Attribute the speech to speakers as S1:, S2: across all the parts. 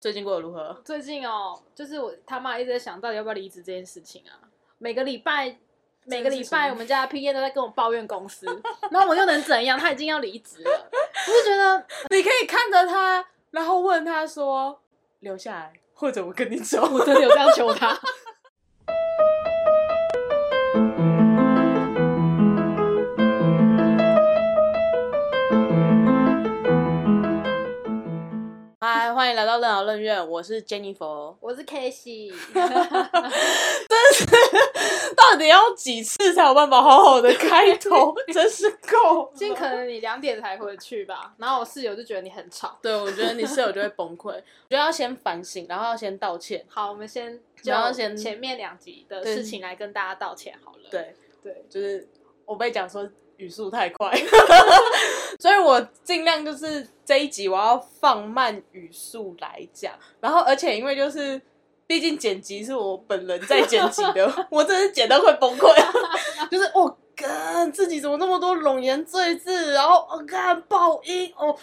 S1: 最近过得如何？
S2: 最近哦，就是我他妈一直在想到底要不要离职这件事情啊。每个礼拜，每个礼拜我们家的 P A 都在跟我抱怨公司，然后我又能怎样？他已经要离职了，我就觉得
S1: 你可以看着他，然后问他说：“留下来，或者我跟你走。”
S2: 我真的有这样求他。
S1: 欢迎来到任劳任怨，我是 Jennifer。
S2: 我是 K C，
S1: 到底要几次才有办法好好的开头？真是够了。
S2: 今天可能你两点才回去吧，然后我室友就觉得你很吵。
S1: 对，我觉得你室友就会崩溃。我觉得要先反省，然后要先道歉。
S2: 好，我们先就
S1: 然后先
S2: 前面两集的事情来跟大家道歉好了。
S1: 对，
S2: 对，
S1: 就是我被讲说语速太快，所以我尽量就是这一集我要放慢语速来讲，然后而且因为就是。毕竟剪辑是我本人在剪辑的，我真是剪到快崩溃，就是我干、自己怎么那么多冗言赘字，然后我干、爆音，哦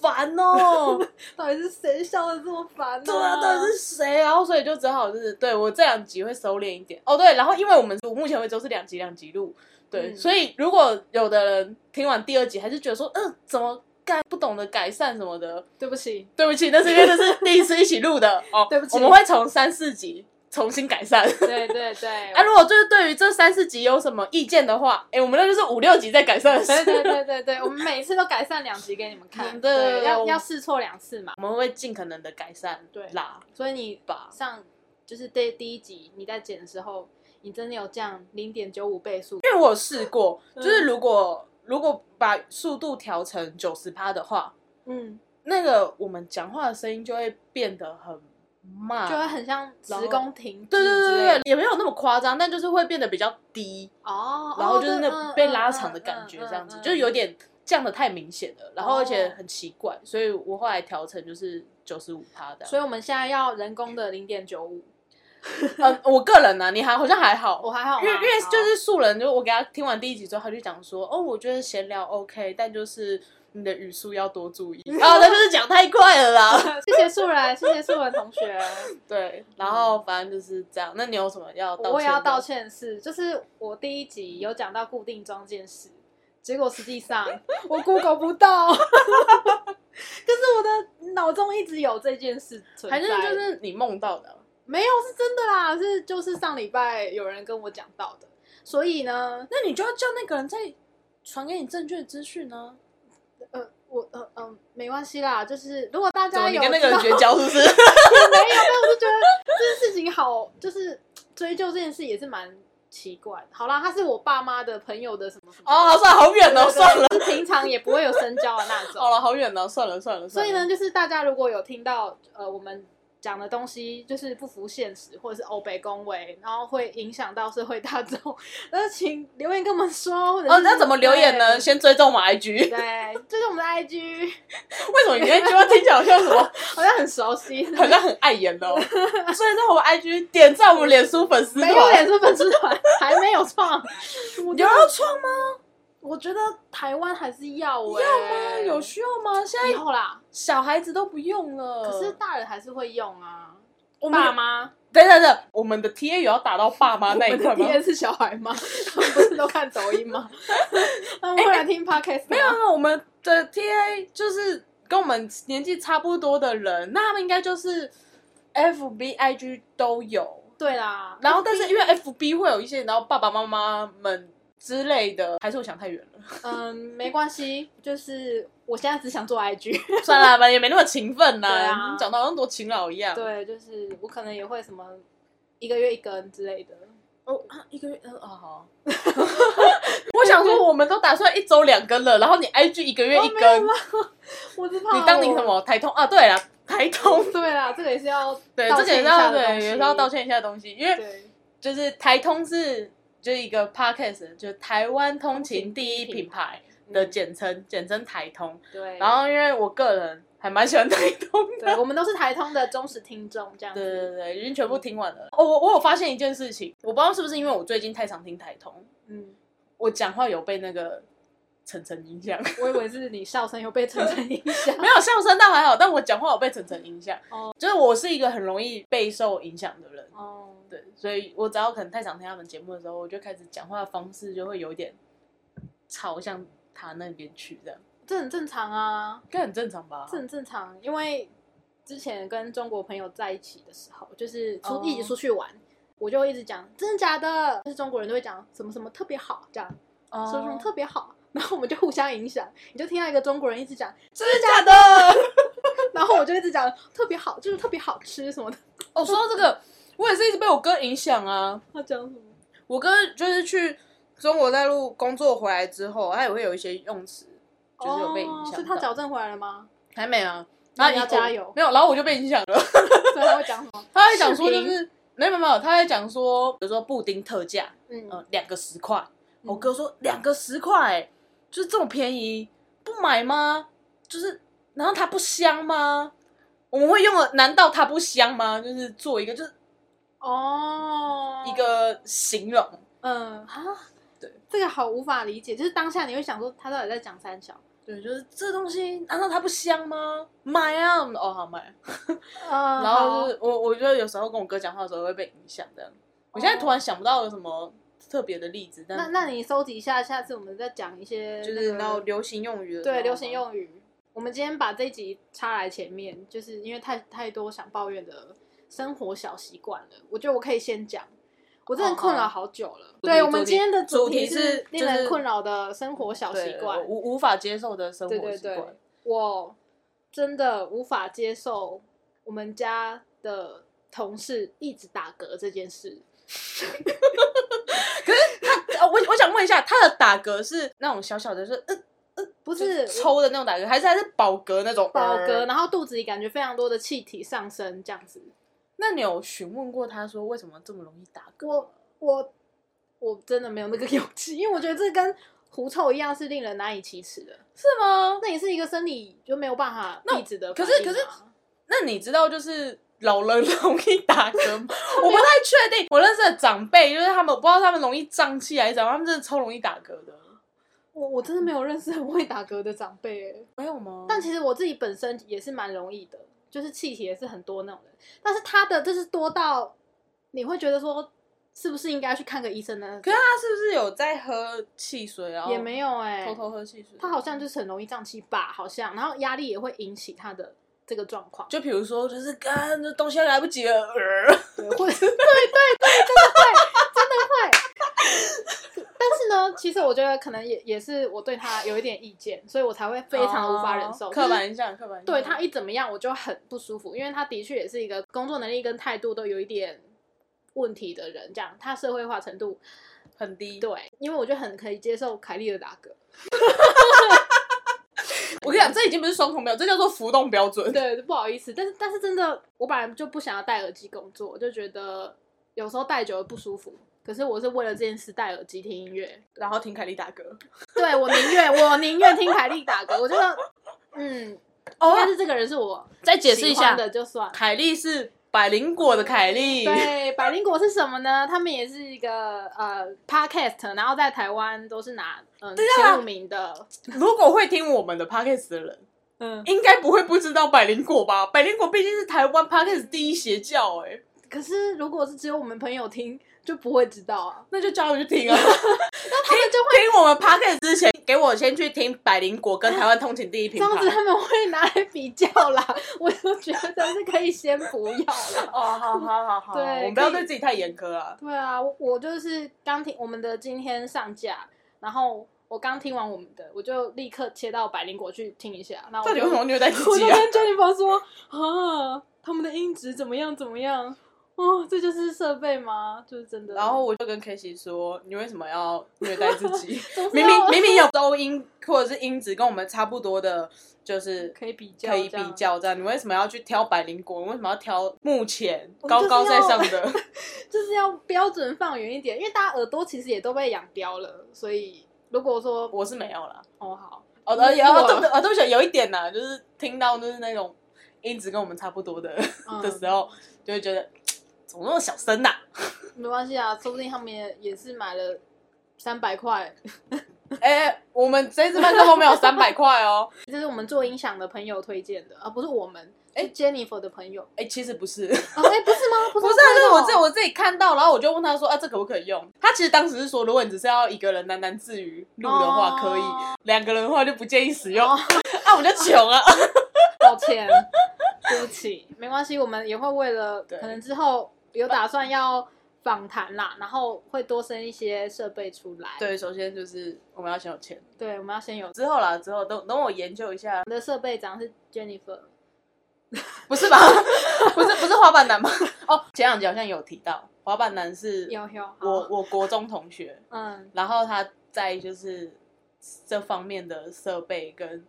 S1: 烦哦，
S2: 到底是谁笑的这么烦呢？
S1: 对啊，到底是谁？然后所以就只好就是对我这两集会收敛一点哦。对，然后因为我们我目前为止都是两集两集录，对，
S2: 嗯
S1: 所以如果有的人听完第二集还是觉得说，嗯、怎么改不懂得改善什么的，
S2: 对不起，
S1: 对不起，那是因为这是第一次一起录的 哦。
S2: 对不起
S1: 我们会从三四集重新改善。
S2: 对对对，
S1: 啊，如果就是对于这三四集有什么意见的话，哎，我们那就是五六集再改善。
S2: 对对对对对，我们每次都改善两集给你们看，
S1: 嗯 对
S2: 要要试错两次嘛。
S1: 我们会尽可能的改善，
S2: 对
S1: 啦，
S2: 所以你
S1: 把。
S2: 上就是第第一集你在剪的时候，你真的有降零点九五倍速，
S1: 因为我有试过，
S2: 嗯。
S1: 就是如果如果把速度调成九十趴的话，
S2: 嗯，
S1: 那个我们讲话的声音就会变得很慢，
S2: 就会很像职工停
S1: 对对对对也没有那么夸张，但就是会变得比较低，
S2: 哦，
S1: 然后就是
S2: 哦
S1: 那被拉长的感觉，这样子，就是有。点降的太明显了，然后而且
S2: 哦
S1: 很奇怪，所以我后来调成就是九十五趴的。
S2: 所以我们现在要人工的零点九五，
S1: 嗯，我个人呢、你还好像还好，
S2: 我还好吗，
S1: 因为因为就是素人，就我给他听完第一集之后，他就讲说，哦，我觉得闲聊 OK，但就是你的语速要多注意。然后他就是讲太快了啦。
S2: 谢谢素人，谢谢素人同学。
S1: 对，然后反正就是这样。那你有什么要道歉？
S2: 我也要道。歉的是，就是我第一集有讲到固定装件事，结果实际上 我 Google 不到，可是我的脑中一直有这件事存在，
S1: 还是就是你梦到的？
S2: 没有是真的啦，是就是上礼拜有人跟我讲到的，所以呢，
S1: 那你就要叫那个人再传给你正确的资讯呢。
S2: 呃，我呃嗯、没关系啦，就是如果大
S1: 怎么
S2: 家有
S1: 你跟那个人
S2: 知道
S1: 绝交是不是？
S2: 没有，没有，我就觉得这件事情好，就是追究这件事也是蛮奇怪的。好啦，他是我爸妈的朋友的什么什么
S1: 哦，算了，好远哦，
S2: 对对
S1: 算了。
S2: 就是平常也不会有深交的那种。
S1: 好了，好远哦，算了算了。算了
S2: 所以呢，，就是大家如果有听到呃我们讲的东西就是不符现实，或者是欧北恭维，然后会影响到社会大众，那请留言跟我们说。
S1: 哦，
S2: 是
S1: 那怎么留言呢？先追踪我们 IG。
S2: 对，追踪我们的 IG，
S1: 为什么你那句话听起来好像什么？
S2: 好像很熟悉。
S1: 好像很碍眼哦。所以在我们 IG 点赞我们脸书粉丝团，
S2: 没有脸书粉丝团，还没有创。
S1: 有要创吗？
S2: 我觉得台湾还是要哎、
S1: 要吗？有需要吗？现在
S2: 以后啦，
S1: 小孩子都不用了。
S2: 可是大人还是会用啊。
S1: 我们
S2: 爸妈
S1: 等等等，我们的 TA 有要打到爸妈 那一块吗
S2: ？T 是小孩吗？他们不是都看抖音吗？他们会来听 podcast
S1: 没有，
S2: 吗？
S1: 没有，我们的 TA 就是跟我们年纪差不多的人，那他们应该就是 FB、IG 都有。
S2: 对啦，
S1: 然后，但是因为 FB 会有一些，然后爸爸妈妈们之类的，还是我想太远了。
S2: 嗯，没关系，就是我现在只想做 IG。
S1: 算了吧，也没那么勤奋啦。
S2: 对啊
S1: 你讲到好像多勤劳一样。
S2: 对，就是我可能也会什么一个月一根之类的。
S1: 哦，啊一个月，嗯，哦好。我想说，我们都打算一周两根了，然后你 IG 一个月一
S2: 哦没有
S1: 根，
S2: 我是怕
S1: 你当你
S2: 我
S1: 什？么台通啊？对了，台通，
S2: 对啦，这个也是要
S1: 对，
S2: 道
S1: 这个也是
S2: 歉一下
S1: 要对，也是要道歉一下的东西，因为
S2: 对。
S1: 就是台通是就是一个 podcast，就是台湾通勤第一品牌的简称，简称台通。
S2: 对，
S1: 然后因为我个人还蛮喜欢台通的，
S2: 对，我们都是台通的忠实听众，这样
S1: 对
S2: 子。
S1: 对对，已经全部听完了。哦，我我有发现一件事情，我不知道是不是因为我最近太常听台通，
S2: 嗯，
S1: 我讲话有被那个晨晨影响。
S2: 我以为是你笑声有被层层影响。
S1: 没有笑声倒还好，但我讲话有被层层影响。
S2: 哦
S1: 就是我是一个很容易备受影响的人。
S2: 哦，
S1: 对，所以我只要可能太常听他们节目的时候，我就开始讲话的方式就会有一点朝向他那边去，这样，
S2: 这很正常啊，
S1: 这很正常吧？
S2: 这很正常，因为之前跟中国朋友在一起的时候，就是出、
S1: 哦
S2: 一起出去玩，我就一直讲真的假的，就是中国人都会讲什么什么特别好，这样
S1: 哦
S2: 说什么特别好，然后我们就互相影响，你就听到一个中国人一直讲，
S1: 真的假的？
S2: 然后我就一直讲特别好，就是特别好吃什么的。
S1: 哦，说到这个，我也是一直被我哥影响啊。
S2: 他讲什么？
S1: 我哥就是去中国大陆工作回来之后，他也会有一些用词，就是有被影
S2: 哦，
S1: 响、
S2: 是他矫正回来了吗？
S1: 还没啊？
S2: 那你
S1: 他
S2: 要加油
S1: 没有，然后我就被影响了。
S2: 所以他会讲什么？
S1: 他会讲说就是没有没有他在讲说，比如说布丁特价，
S2: 嗯，
S1: 呃，两个十块。
S2: 嗯
S1: 我哥说两个十块，就是这么便宜，不买吗？就是，然后它不香吗？我们会用的，难道它不香吗？就是做一个，就是
S2: 哦，
S1: 一个形容。
S2: 嗯哈，
S1: 对，
S2: 这个好无法理解，就是当下你会想说他到底在讲三小，
S1: 对，就是这东西，难道它不香吗？买啊！哦，好买。
S2: 呃，
S1: 然后就是我，我觉得有时候跟我哥讲话的时候会被影响这样。我现在突然想不到有什么特别的例子，但
S2: 那那你收集一下，下次我们再讲一些
S1: 就
S2: 那个
S1: 是然后流行用语的
S2: 对流行用语。我们今天把这一集插来前面，就是因为太太多想抱怨的生活小习惯了。我觉得我可以先讲，我真的困扰好久了。对，我们今天的
S1: 主题
S2: 题
S1: 是
S2: 令人困扰的生活小习
S1: 对
S2: 惯
S1: 我。无无法接受的生活
S2: 对对
S1: 习惯。
S2: 对，我真的无法接受我们家的同事一直打嗝这件事。
S1: 呃，我我想问一下，他的打嗝是那种小小的，是呃
S2: 不
S1: 是抽的那种打嗝，还是还是饱嗝那种？
S2: 饱嗝，
S1: 呃
S2: 然后肚子里感觉非常多的气体上升，这样子。
S1: 那你有询问过他说为什么这么容易打嗝？
S2: 我我我真的没有那个 勇气，因为我觉得这跟狐臭一样是令人难以启齿的。
S1: 是吗？
S2: 那也是一个生理就没有办法
S1: 那
S2: 抑制的
S1: 可是可是那你知道就是老人容易打嗝？我不太确定。我认识的长辈就是他们，我不知道他们容易胀气还是怎么样，他们真的超容易打嗝的。
S2: 我我真的没有认识很会打嗝的长辈欸，
S1: 没有吗？
S2: 但其实我自己本身也是蛮容易的，就是气体也是很多那种人，但是他的就是多到你会觉得说是不是应该去看个医生呢？
S1: 可是他是不是有在喝汽水，啊
S2: 也没有哎、
S1: 偷偷喝汽水？
S2: 他好像就是很容易胀气吧，好像，然后压力也会引起他的这个状况，
S1: 就比如说，就是干这东西来不及了，呃
S2: 对，或者对对对，真的会，真的会。但是呢，其实我觉得可能也也是我对他有一点意见，所以我才会非常无法忍受。
S1: 刻板印象，刻板印象。
S2: 对他一怎么样，我就很不舒服，因为他的确也是一个工作能力跟态度都有一点问题的人，这样他社会化程度
S1: 很低。
S2: 对，因为我就很可以接受凯莉的打嗝，
S1: 我跟你讲，这已经不是双重标准，这叫做浮动标准。
S2: 对，不好意思，但是但是真的，我本来就不想要戴耳机工作，我就觉得有时候戴久了不舒服。可是我是为了这件事戴耳机听音乐，
S1: 然后听凯莉打歌。
S2: 对我宁愿我宁愿听凯莉打歌，我觉得嗯，
S1: 哦
S2: 但是这个人是我
S1: 再解释一下
S2: 的就算。
S1: 凯莉是百灵果的凯莉。
S2: 对，百灵果是什么呢？他们也是一个呃 podcast，然后在台湾都是拿嗯、
S1: 啊
S2: 前五名的。
S1: 如果会听我们的 podcast 的人，
S2: 嗯，
S1: 应该不会不知道百灵果吧？百灵果毕竟是台湾 podcast 第一邪教、哎，
S2: 可是如果是只有我们朋友听，就不会知道啊。
S1: 那就叫他们去听啊。那他们就会听我们 podcast 之前，给我先去听百灵果跟台湾通勤第一
S2: 这
S1: 品牌。
S2: 样子他们会拿来比较啦，我就觉得是可以先不要了。
S1: 哦，好好好好，
S2: 对
S1: 我们不要对自己太严苛啊。
S2: 对啊，我我就是刚听我们的今天上架，然后我刚听完我们的，我就立刻切到百灵果去听一下。那我就
S1: 到底为什么虐待自
S2: 我就
S1: 己啊？
S2: 跟 Jennifer 说啊，他们的音质怎么样怎么样？哦，这就是设备吗？就是真的。
S1: 然后我就跟 K 西说：“你为什么要虐待自己？明明明明有收音或者是音质跟我们差不多的，就是
S2: 可以比较，
S1: 可以比。较这样。你为什么要去挑百灵果？你为什么要挑目前高高在上的？
S2: 就是要标准放远一点，因为大家耳朵其实也都被养刁了，所以如果说
S1: 我是没有了。
S2: 哦好，
S1: 哦，呃，有
S2: 我
S1: 哦，对不对？哦，对不起，有一点呢，就是听到就是那种音质跟我们差不多的
S2: 嗯
S1: 的时候，就会觉得怎么那么小声呐？
S2: 没关系啊，说不定他们也也是买了三百块
S1: 哎、我们这支麦克风没有三百块哦。
S2: 这是我们做音响的朋友推荐的，而不是我们。
S1: 哎
S2: 哎，Jennifer 的朋友。
S1: 哎、其实不是，
S2: 哦，哎，不是吗？不
S1: 不是啊，就是我自己
S2: 这
S1: 我自己看到，然后我就问他说啊，这可不可以用？他其实当时是说，如果你只是要一个人喃喃自语录的话，可以；两个人的话就不建议使用。
S2: 哦
S1: 啊，我就穷啊。
S2: 抱歉，对不起，没关系，我们也会为了可能之后有打算要访谈啦，然后会多生一些设备出来。
S1: 对，首先就是我们要先有钱，
S2: 对，我们要先有
S1: 之后啦，之后等等我研究一下
S2: 我，们的设备长是 Jennifer，
S1: 不是吧？不是不是滑板男吗？哦，前两集好像有提到，滑板男是
S2: 有有
S1: 我我国中同学，
S2: 嗯
S1: 然后他在就是这方面的设备跟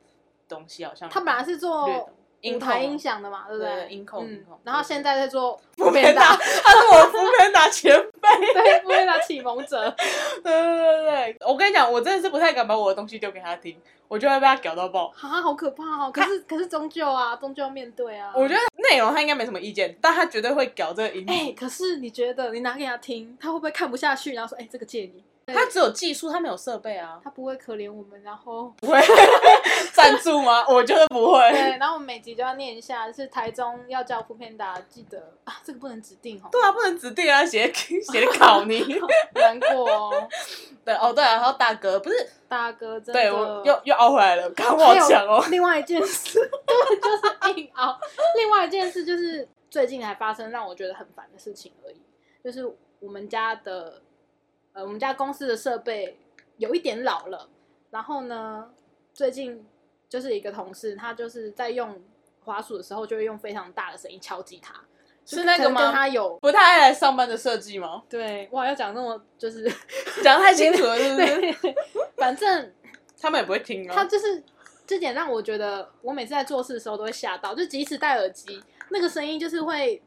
S1: 东西好像
S2: 他本来是做舞台音响的嘛，对不对？
S1: 音控
S2: 嗯
S1: 音控
S2: 然后现在在做
S1: 副片打，他是我副片打前辈。
S2: 对副片打启蒙者，
S1: 对对对对，我跟你讲，我真的是不太敢把我的东西丢给他听，我就会被他搞到爆。
S2: 啊，好可怕哦！可是可是终究啊，终究要面对啊。
S1: 我觉得内容他应该没什么意见，但他绝对会搞这个音。
S2: 哎、可是你觉得你拿给他听，他会不会看不下去，然后说：“哎、这个借你。
S1: 他只有技术，他没有设备啊”，
S2: 他不会可怜我们，然后
S1: 不会赞助吗？我觉得不会。
S2: 对，然后我们每集就要念一下，是台中要叫副片达，记得啊，这个不能指定哦，
S1: 对啊，不能指定啊，写 写考你。
S2: 难过哦，
S1: 对哦，对啊，然后大哥不是，
S2: 大哥真的。
S1: 对我又又熬回来了，刚我
S2: 还有
S1: 讲哦。
S2: 另外一件事，就是硬熬。另外一件事就是最近还发生让我觉得很烦的事情而已，就是我们家的呃，我们家公司的设备有一点老了，然后呢，最近就是一个同事，他就是在用滑鼠的时候，就会用非常大的声音敲击它，
S1: 是那个
S2: 可能跟
S1: 吗？
S2: 他有
S1: 不太爱来上班的设计吗？
S2: 对哇，要讲那么就是
S1: 讲得太清楚了，是不是？
S2: 对，反正
S1: 他们也不会听啊。
S2: 他就是这点让我觉得，我每次在做事的时候都会吓到，就即使戴耳机，那个声音就是会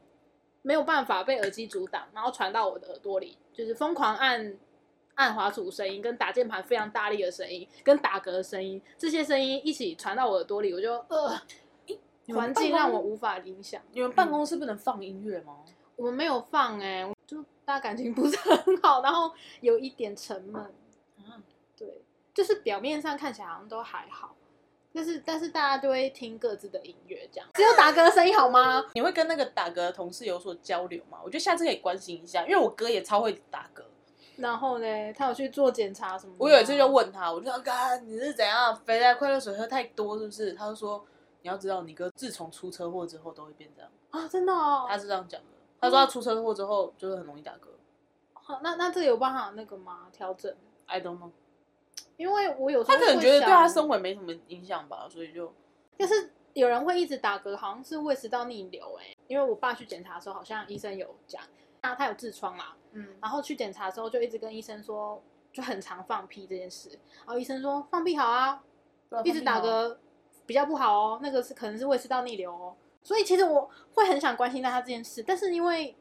S2: 没有办法被耳机阻挡，然后传到我的耳朵里，就是疯狂按按滑鼠声音，跟打键盘非常大力的声音，跟打嗝的声音，这些声音一起传到我耳朵里，我就呃，环境让我无法影响。
S1: 你们办公室不能放音乐吗？
S2: 我们没有放哎、就大家感情不是很好，然后有一点沉闷。
S1: 嗯
S2: 对，就是表面上看起来好像都还好，但是但是大家都会听各自的音乐，这样只有打嗝的声音好吗？
S1: 你会跟那个打嗝的同事有所交流吗？我觉得下次可以关心一下，因为我哥也超会打嗝。
S2: 然后呢，他有去做检查什么的吗？
S1: 我有一次就问他，我就说：“哥，你是怎样肥宅快乐水喝太多是不是？”他就说：“你要知道，你哥自从出车祸之后都会变这样。
S2: 啊，真的哦。
S1: 他是这样讲的。他说他出车祸之后就是很容易打嗝。
S2: 好，那那这个有办法那个吗？调整
S1: ？I don't know，
S2: 因为我有时候
S1: 他可能
S2: 会
S1: 觉得对他
S2: 想
S1: 生活没什么影响吧，所以就
S2: 就是有人会一直打嗝，好像是胃食道逆流哎、因为我爸去检查的时候，好像医生有讲，他他有痔疮啦，
S1: 嗯，
S2: 然后去检查的时候就一直跟医生说，就很常放屁这件事，然后医生说放屁好啊，一直打嗝比较不好哦，那个是可能是胃食道逆流哦，所以其实我会很想关心到他这件事，但是因为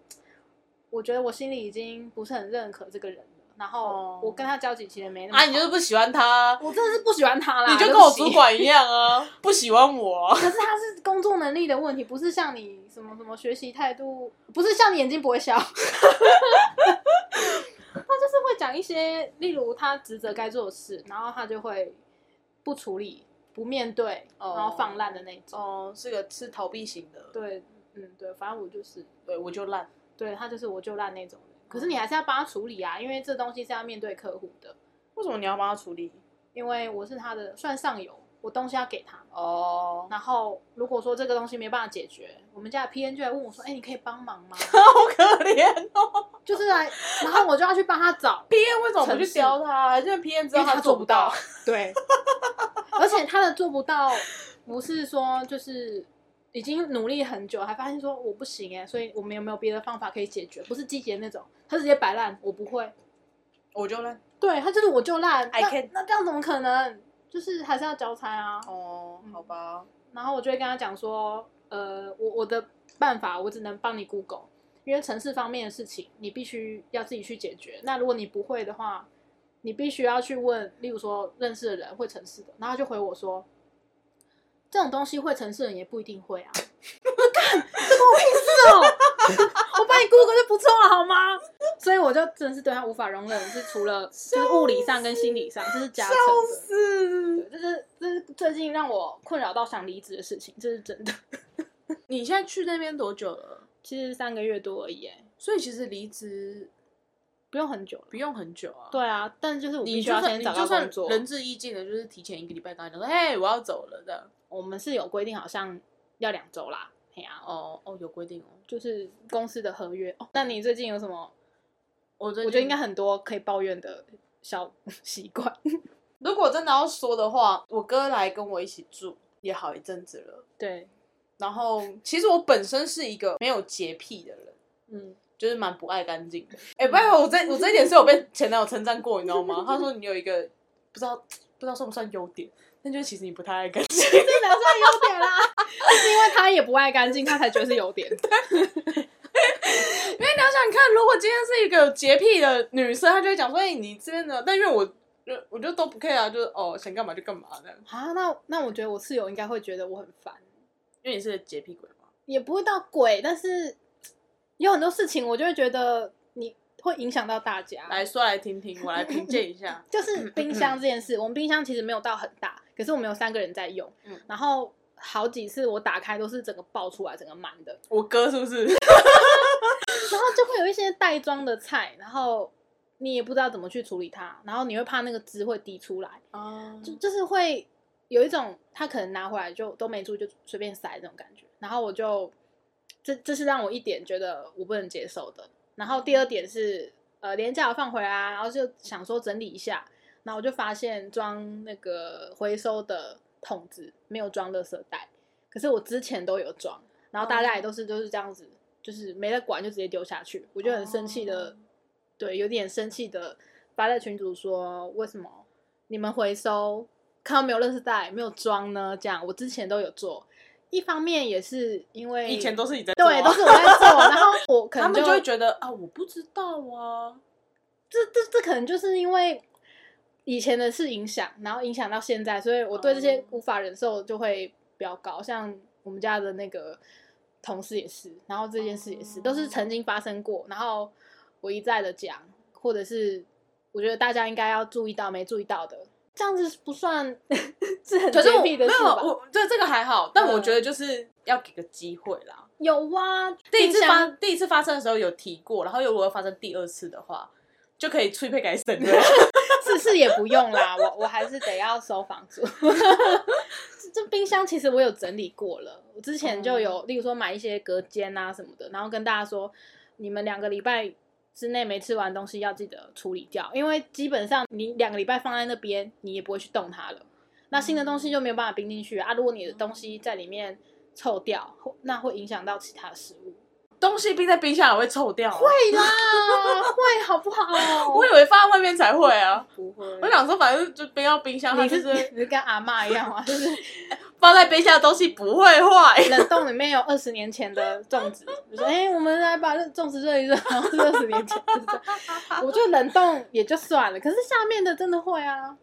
S2: 我觉得我心里已经不是很认可这个人了，然后
S1: 哦
S2: 我跟他交集其实没那么
S1: 啊，你就是不喜欢他，
S2: 我真的是不喜欢他啦，
S1: 你就跟我主管一样啊，不喜欢我啊。
S2: 可是他是工作能力的问题，不是像你什么什么学习态度，不是像你眼睛不会笑。他就是会讲一些，例如他职责该做的事，然后他就会不处理、不面对，
S1: 哦
S2: 然后放烂的那种。
S1: 哦，是个是逃避型的，
S2: 对，嗯，对，反正我就是，
S1: 对我就烂。
S2: 对他就是我就烂那种人。可是你还是要帮他处理啊，因为这东西是要面对客户的，
S1: 为什么你要帮他处理？
S2: 因为我是他的算上游，我东西要给他。
S1: 哦，
S2: 然后如果说这个东西没办法解决，我们家的 PN 就来问我说：“哎、你可以帮忙吗？”
S1: 好可怜哦。
S2: 就是来，然后我就要去帮他找
S1: ，PN，为什么不去教他？因为 PN 知道
S2: 他
S1: 做
S2: 做不到。对，而且他的做不到，不是说就是已经努力很久，还发现说我不行哎，所以我们有没有别的方法可以解决？不是积极的那种，他直接摆烂，我不会。
S1: 我就烂。
S2: 对他就是我就烂
S1: ，I
S2: 那那这样怎么可能？就是还是要交差啊。
S1: 哦，好吧。
S2: 然后我就会跟他讲说，呃，我我的办法我只能帮你 Google，因为城市方面的事情你必须要自己去解决。那如果你不会的话，你必须要去问，例如说认识的人会城市的，然后他就回我说，这种东西会城市人也不一定会啊。我 说干，这关我屁事哦！我帮你 Google 就不错了好吗？所以我就真的是对他无法容忍，是除了就是物理上跟心理上，这是加成的。这是这是最近让我困扰到想离职的事情，这是真的。
S1: 你现在去那边多久了？
S2: 其实三个月多而已，哎，
S1: 所以其实离职
S2: 不用很久了。
S1: 不用很久啊。
S2: 对啊，但就是我必
S1: 你就
S2: 须要先找到工作。
S1: 仁至义尽的，就是提前一个礼拜跟他讲说，嘿，我要走了的。
S2: 我们是有规定，好像要两周啦。嘿呀、
S1: 哦哦，有规定哦。
S2: 就是公司的合约。哦，那你最近有什么？
S1: 我最
S2: 我觉得应
S1: 近
S2: 该很多可以抱怨的小 习惯。
S1: 如果真的要说的话，我哥来跟我一起住也好一阵子了。
S2: 对，
S1: 然后其实我本身是一个没有洁癖的人，
S2: 嗯，
S1: 就是蛮不爱干净的。哎、拜托，我这我这一点是有被前男友称赞过，你知道吗？他说你有一个不知道不知道算不算优点，但就是其实你不太爱干净。
S2: 这哪算优点啦？是因为他也不爱干净，他才觉得是优点。
S1: 因为你要想想看，如果今天是一个有洁癖的女生，她就会讲说：“哎、你这边的。”但因为我就我就都不 care 啊，就是哦想干嘛就干嘛这样。
S2: 啊，那那我觉得我室友应该会觉得我很烦，
S1: 因为你是个洁癖鬼嘛。
S2: 也不会到鬼，但是有很多事情我就会觉得你会影响到大家。
S1: 来说来听听，我来评鉴一下。
S2: 就是冰箱这件事，我们冰箱其实没有到很大，可是我们有三个人在用，
S1: 嗯
S2: 然后好几次我打开都是整个爆出来，整个满的，
S1: 我哥是不是？
S2: 然后就会有一些袋装的菜，然后你也不知道怎么去处理它，然后你会怕那个汁会滴出来，
S1: 啊
S2: 就就是会有一种他可能拿回来就都没注意就随便塞那种感觉，然后我就这这是让我一点觉得我不能接受的。然后第二点是呃廉价放回来啊，然后就想说整理一下，然后我就发现装那个回收的桶子没有装垃圾袋，可是我之前都有装，然后大家也都是就是这样子，就是没得管就直接丢下去，我就很生气的，
S1: 哦。
S2: 对，有点生气的发在群主说为什么你们回收看到没有垃圾袋没有装呢？这样我之前都有做，一方面也是因为
S1: 以前都是你在做啊
S2: 对，都是我在做，然后我可能
S1: 他们就会觉得啊，我不知道啊。
S2: 这这这可能就是因为以前的是影响，然后影响到现在，所以我对这些
S1: 哦
S2: 无法忍受就会比较高。像我们家的那个同事也是，然后这件事也是，
S1: 哦
S2: 都是曾经发生过，然后我一再的讲，或者是我觉得大家应该要注意到没注意到的，这样子不算 是很
S1: 可是我
S2: 洁癖的
S1: 没有，
S2: 事吧？
S1: 我对这个还好，但我
S2: 嗯
S1: 觉得就是要给个机会啦。
S2: 有啊，
S1: 第一次发第一次发生的时候有提过，然后如果要发生第二次的话，就可以催配改审了。
S2: 是是也不用啦，我我还是得要收房租。这 这冰箱其实我有整理过了，我之前就有，例如说买一些隔间啊什么的，然后跟大家说，你们两个礼拜之内没吃完东西要记得处理掉，因为基本上你两个礼拜放在那边，你也不会去动它了。那新的东西就没有办法冰进去啊！如果你的东西在里面臭掉，那会影响到其他食物。
S1: 东西冰在冰箱也会臭掉、啊，会。
S2: 啦，会好不好？
S1: 我以为放在外面才会啊。
S2: 不会。
S1: 我想说，反正就冰到冰箱，就是是
S2: 你是跟阿嬷一样嘛？就是
S1: 放在冰箱的东西不会坏。
S2: 冷冻里面有二十年前的粽子，你说哎、我们来把这粽子热一热，然后是二十年前，我觉得冷冻也就算了，可是下面的真的会啊，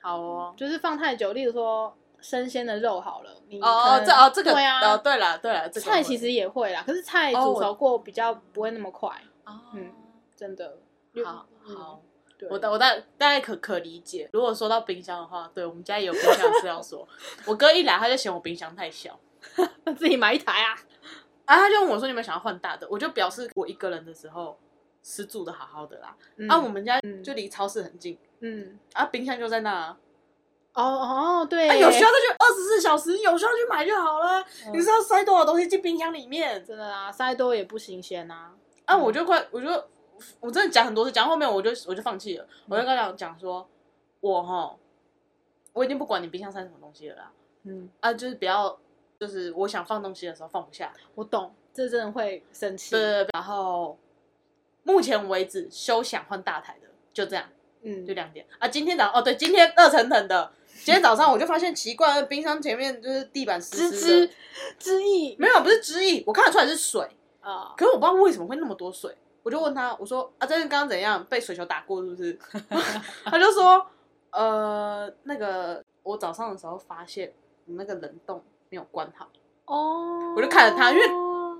S1: 好哦。
S2: 就是放太久，例如说生鲜的肉好了，你
S1: 哦，
S2: 能
S1: 这哦这个
S2: 对啊，
S1: 哦对了对了，这个会
S2: 菜其实也会啦，可是菜
S1: 哦我
S2: 煮熟过比较不会那么快，
S1: 哦
S2: 嗯真的。
S1: 好
S2: 嗯
S1: 好。
S2: 对
S1: 我大我大大概可可理解。如果说到冰箱的话，对我们家也有冰箱是要说，我哥一来他就嫌我冰箱太小，
S2: 自己买一台啊，
S1: 啊，他就问我说你们想要换大的，我就表示我一个人的时候是住的好好的啦。啊，我们家
S2: 嗯
S1: 就离超市很近，
S2: 嗯
S1: 啊，冰箱就在那啊，
S2: 哦哦对，
S1: 啊有需要再去二十四小时，有需要去买就好了。
S2: 嗯。
S1: 你是要塞多少东西进冰箱里面？
S2: 真的啊，塞多也不新鲜啊，
S1: 啊，我就快，我就我真的讲很多次，讲到后面我就我就放弃了，我就跟他讲讲说，我哈，我已经不管你冰箱塞什么东西了啦，
S2: 嗯，
S1: 啊，就是不要，就是我想放东西的时候放不下，
S2: 我懂，这真的会生气，
S1: 对，然后目前为止休想换大台的，就这样，
S2: 嗯，
S1: 就两点。啊。今天早上哦，对，今天热腾腾的，今天早上我就发现奇怪，冰箱前面就是地板湿
S2: 知
S1: 湿的
S2: 知，知意
S1: 没有，不是汁液，我看得出来是水，
S2: 啊，
S1: 可是我不知道为什么会那么多水，我就问他，我说啊，这是刚刚怎样？被水球打过是不是？他就说，呃，那个我早上的时候发现我那个冷冻没有关好，
S2: 哦，
S1: 我就看着他因为。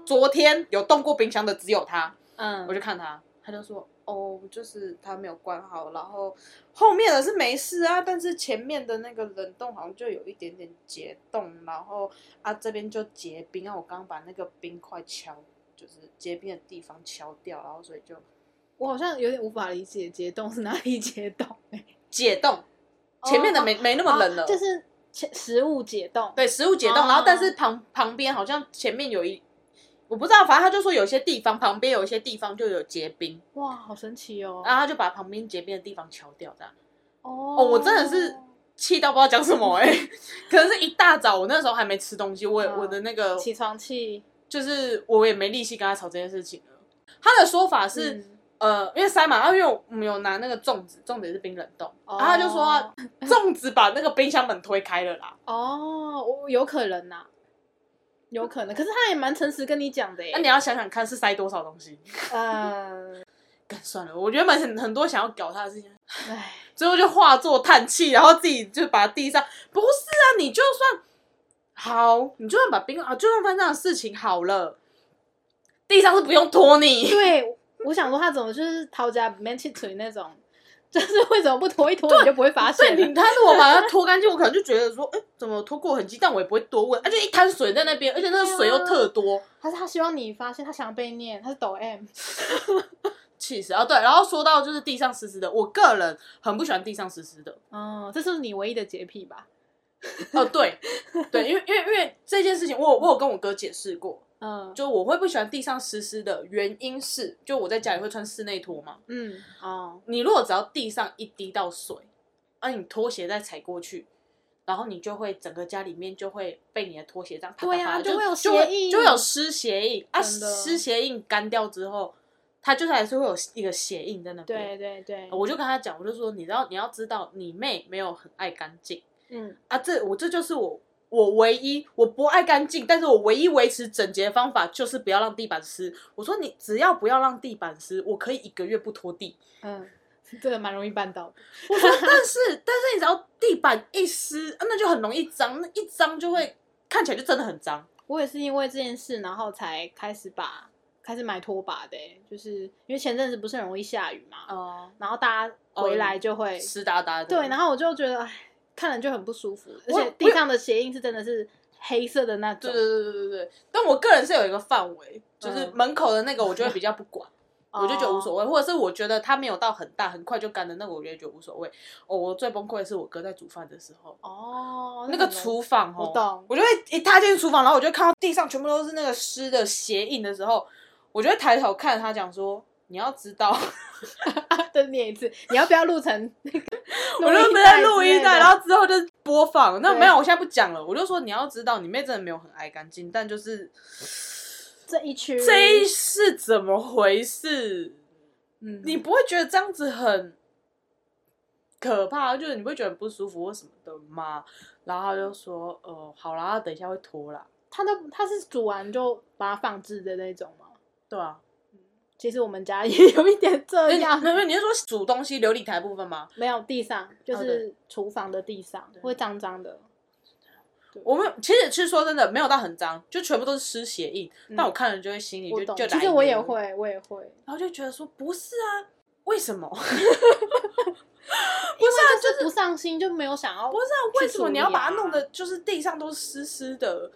S1: 昨天有动过冰箱的只有他，
S2: 嗯，
S1: 我就看，他他就说哦，就是他没有关好，然后后面的是没事啊，但是前面的那个冷冻好像就有一点点结冻，然后啊这边就结冰啊，我刚刚把那个冰块敲，就是结冰的地方敲掉，然后所以就
S2: 我好像有点无法理解解冻是哪里解冻、欸，
S1: 解冻，前面的没、没那么冷了，
S2: 哦就是前食物解冻。
S1: 对，食物解冻，
S2: 哦
S1: 然后但是旁旁边好像前面有一，我不知道，反正他就说有些地方旁边有一些地方就有结冰，
S2: 哇，好神奇哦！
S1: 然后他就把旁边结冰的地方敲掉，这样
S2: 哦
S1: 哦我真的是气到不知道讲什么哎、可能是一大早我那时候还没吃东西，我、
S2: 嗯
S1: 我的那个
S2: 起床气
S1: 就是我也没力气跟他吵这件事情了。他的说法是。
S2: 嗯
S1: 呃，因为塞满，然后因为我们有拿那个粽子，粽子也是冰冷冻，
S2: 哦
S1: 然后他就说 粽子把那个冰箱门推开了啦。
S2: 哦，我有可能呐、有可能，可是他也蛮诚实跟你讲的耶。
S1: 那你要想想看是塞多少东西。
S2: 嗯，
S1: 干算了，我原本很很多想要搞他的事情，
S2: 唉，
S1: 最后就化作叹气，然后自己就把地上不是啊，你就算好，你就算把冰啊，就算发生这样的事情好了，地上是不用拖你，
S2: 对，我想说他怎么就是掏家里面去捶那种，就是为什么不拖一拖你就不会发现了？
S1: 他如果把它拖干净，我可能就觉得说，哎、怎么拖过痕迹，但我也不会多问，而、啊、就一滩水在那边，而且那个水又特多，
S2: 还是他希望你发现，他想被念，他是抖 M。
S1: 气死啊！对，然后说到就是地上湿湿的，我个人很不喜欢地上湿湿的，
S2: 哦，这是你唯一的洁癖吧？
S1: 哦，对，对，因为因为因为这件事情，我有我有跟我哥解释过，
S2: 嗯，
S1: 就我会不喜欢地上湿湿的原因是，就我在家里会穿室内拖嘛。
S2: 嗯哦，
S1: 你如果只要地上一滴到水，啊，你拖鞋再踩过去，然后你就会整个家里面就会被你的拖鞋这样啪啪
S2: 对啊
S1: 啪的
S2: 就会有
S1: 就
S2: 鞋印
S1: 就会有湿鞋印啊，湿鞋印干掉之后，它就是还是会有一个鞋印在那边。
S2: 对对对，
S1: 我就跟他讲，我就说，你知道你要知道，你妹没有很爱干净。
S2: 嗯
S1: 啊，这我这就是我我唯一我不爱干净，但是我唯一维持整洁的方法就是不要让地板湿。我说你只要不要让地板湿，我可以一个月不拖地。
S2: 嗯，这个蛮容易办到的。
S1: 我说但是但是你只要地板一湿，啊那就很容易脏，那一脏就会看起来就真的很脏。
S2: 我也是因为这件事，然后才开始把开始买拖把的欸，就是因为前阵子不是很容易下雨嘛，
S1: 哦、
S2: 然后大家回来就会、
S1: 湿哒哒的。
S2: 对，然后我就觉得哎，看了就很不舒服，而且地上的鞋印是真的是黑色的那种。
S1: 对对对对对对。但我个人是有一个范围，就是
S2: 嗯
S1: 门口的那个，我就会比较不管。我就觉得无所
S2: 谓。
S1: 谓，或者是我觉得它没有到很大很快就干的那个，我也觉得无所谓。哦，我最崩溃的是我哥在煮饭的时候，
S2: 哦，
S1: 那个厨房哦，
S2: 我
S1: 就会一踏进厨房，然后我就看到地上全部都是那个湿的鞋印的时候，我就会抬头看着他讲说：“你要知道，
S2: 再念一次，你要不要录成那个？
S1: 我就没在录音，带，然后之后就播放。那没有，我现在不讲了，我就说你要知道，你妹真的没有很爱干净，但就是
S2: 这一区
S1: 这一是怎么回事？
S2: 嗯，
S1: 你不会觉得这样子很可怕，就是你不会觉得很不舒服或什么的吗？然后他就说：“呃，好啦，等一下会脱啦。
S2: 他都他是煮完就把它放置的那种吗？”
S1: 对啊，
S2: 其实我们家也有一点这
S1: 那
S2: 样，
S1: 那你是说煮东西琉璃台部分吗？
S2: 没有地上，就
S1: 哦
S2: 是厨房的地上
S1: 对
S2: 会脏脏的。
S1: 我们其实其实说真的，没有到很脏，就全部都是湿血印。
S2: 嗯
S1: 但我看了就会心里，就就
S2: 其实我也会，我也会，
S1: 然后就觉得说不是啊，为什么？
S2: 不是啊，就是不上心，就没有想要，
S1: 不是啊，为什么你要把它弄
S2: 的？
S1: 得就是地上都是湿湿的？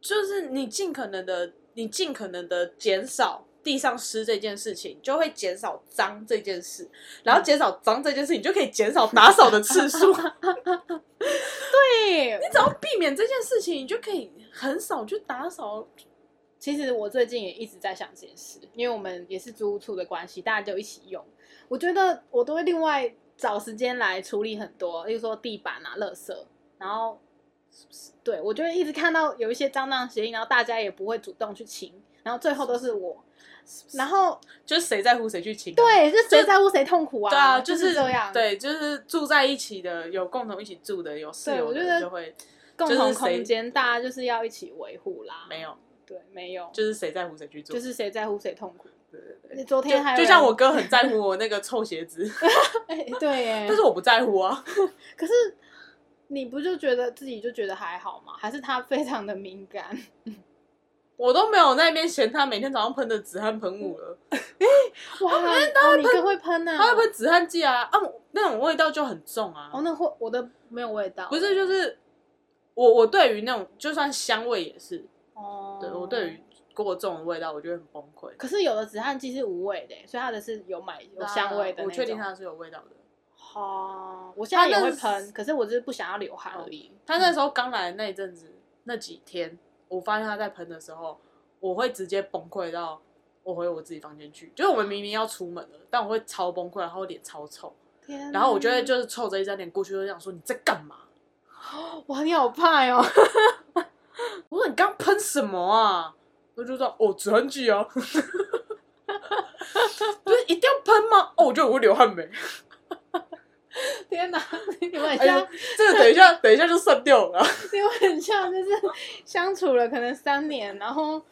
S1: 就是你尽可能的，你尽可能的减少地上湿这件事情，就会减少脏这件事，然后减少脏这件事情，你就可以减少打扫的次数。
S2: 对，你
S1: 只要避免这件事情，你就可以很少去打扫。
S2: 其实我最近也一直在想这件事，因为我们也是租屋处的关系，大家就一起用。我觉得我都会另外找时间来处理很多，例如说地板啊、垃圾，然后对我就会一直看到有一些脏脏鞋印，然后大家也不会主动去清，然后最后都是我，然后
S1: 就是谁在乎谁去请、啊。
S2: 对，是谁在乎谁痛苦啊？
S1: 对啊，
S2: 就是这样。，
S1: 对，就是住在一起的，有共同一起住的，有室友的就会
S2: 共同空间大家就是要一起维护啦。
S1: 没有，
S2: 对，没有，
S1: 就是谁在乎谁去做。
S2: 就是谁在乎谁痛苦。
S1: 对对对。
S2: 你昨天还
S1: 就就像我哥很在乎 我那个臭鞋子，
S2: 哎，对耶，
S1: 但是我不在乎啊。
S2: 可是你不就觉得自己就觉得还好吗？还是他非常的敏感？
S1: 我都没有在那边嫌他每天早上喷的止汗喷雾了，
S2: 哇，哦你更会喷呢、啊？
S1: 他会喷止汗剂啊，啊，那种味道就很重啊。
S2: 哦，那会我的没有味道，
S1: 不是，就是我我对于那种就算香味也是，
S2: 哦，
S1: 对我对于过重的味道，我觉得很崩溃。
S2: 可是有的止汗剂是无味的，所以它的是有买有香味的。
S1: 我确定它是有味道的。
S2: 哦，我现在也会喷，可是我只是不想要流汗而已。
S1: 他那时候刚来的那一阵子，那几天，我发现他在喷的时候，我会直接崩溃到我回我自己房间去。就是我们明明要出门了，但我会超崩溃，然后脸超臭，
S2: 天，
S1: 然后我就会就是臭着一张脸过去，就想说你在干嘛？
S2: 哇，你好怕哦！
S1: 我说你刚喷什么啊？我就说哦，止汗剂啊，不是一定要喷吗？哦，我觉得我会流汗没。
S2: 天哪，你们很
S1: 哎
S2: 像
S1: 呦，这个等一下，等一下就散掉了啊。
S2: 你们很像，就是相处了可能三年，然后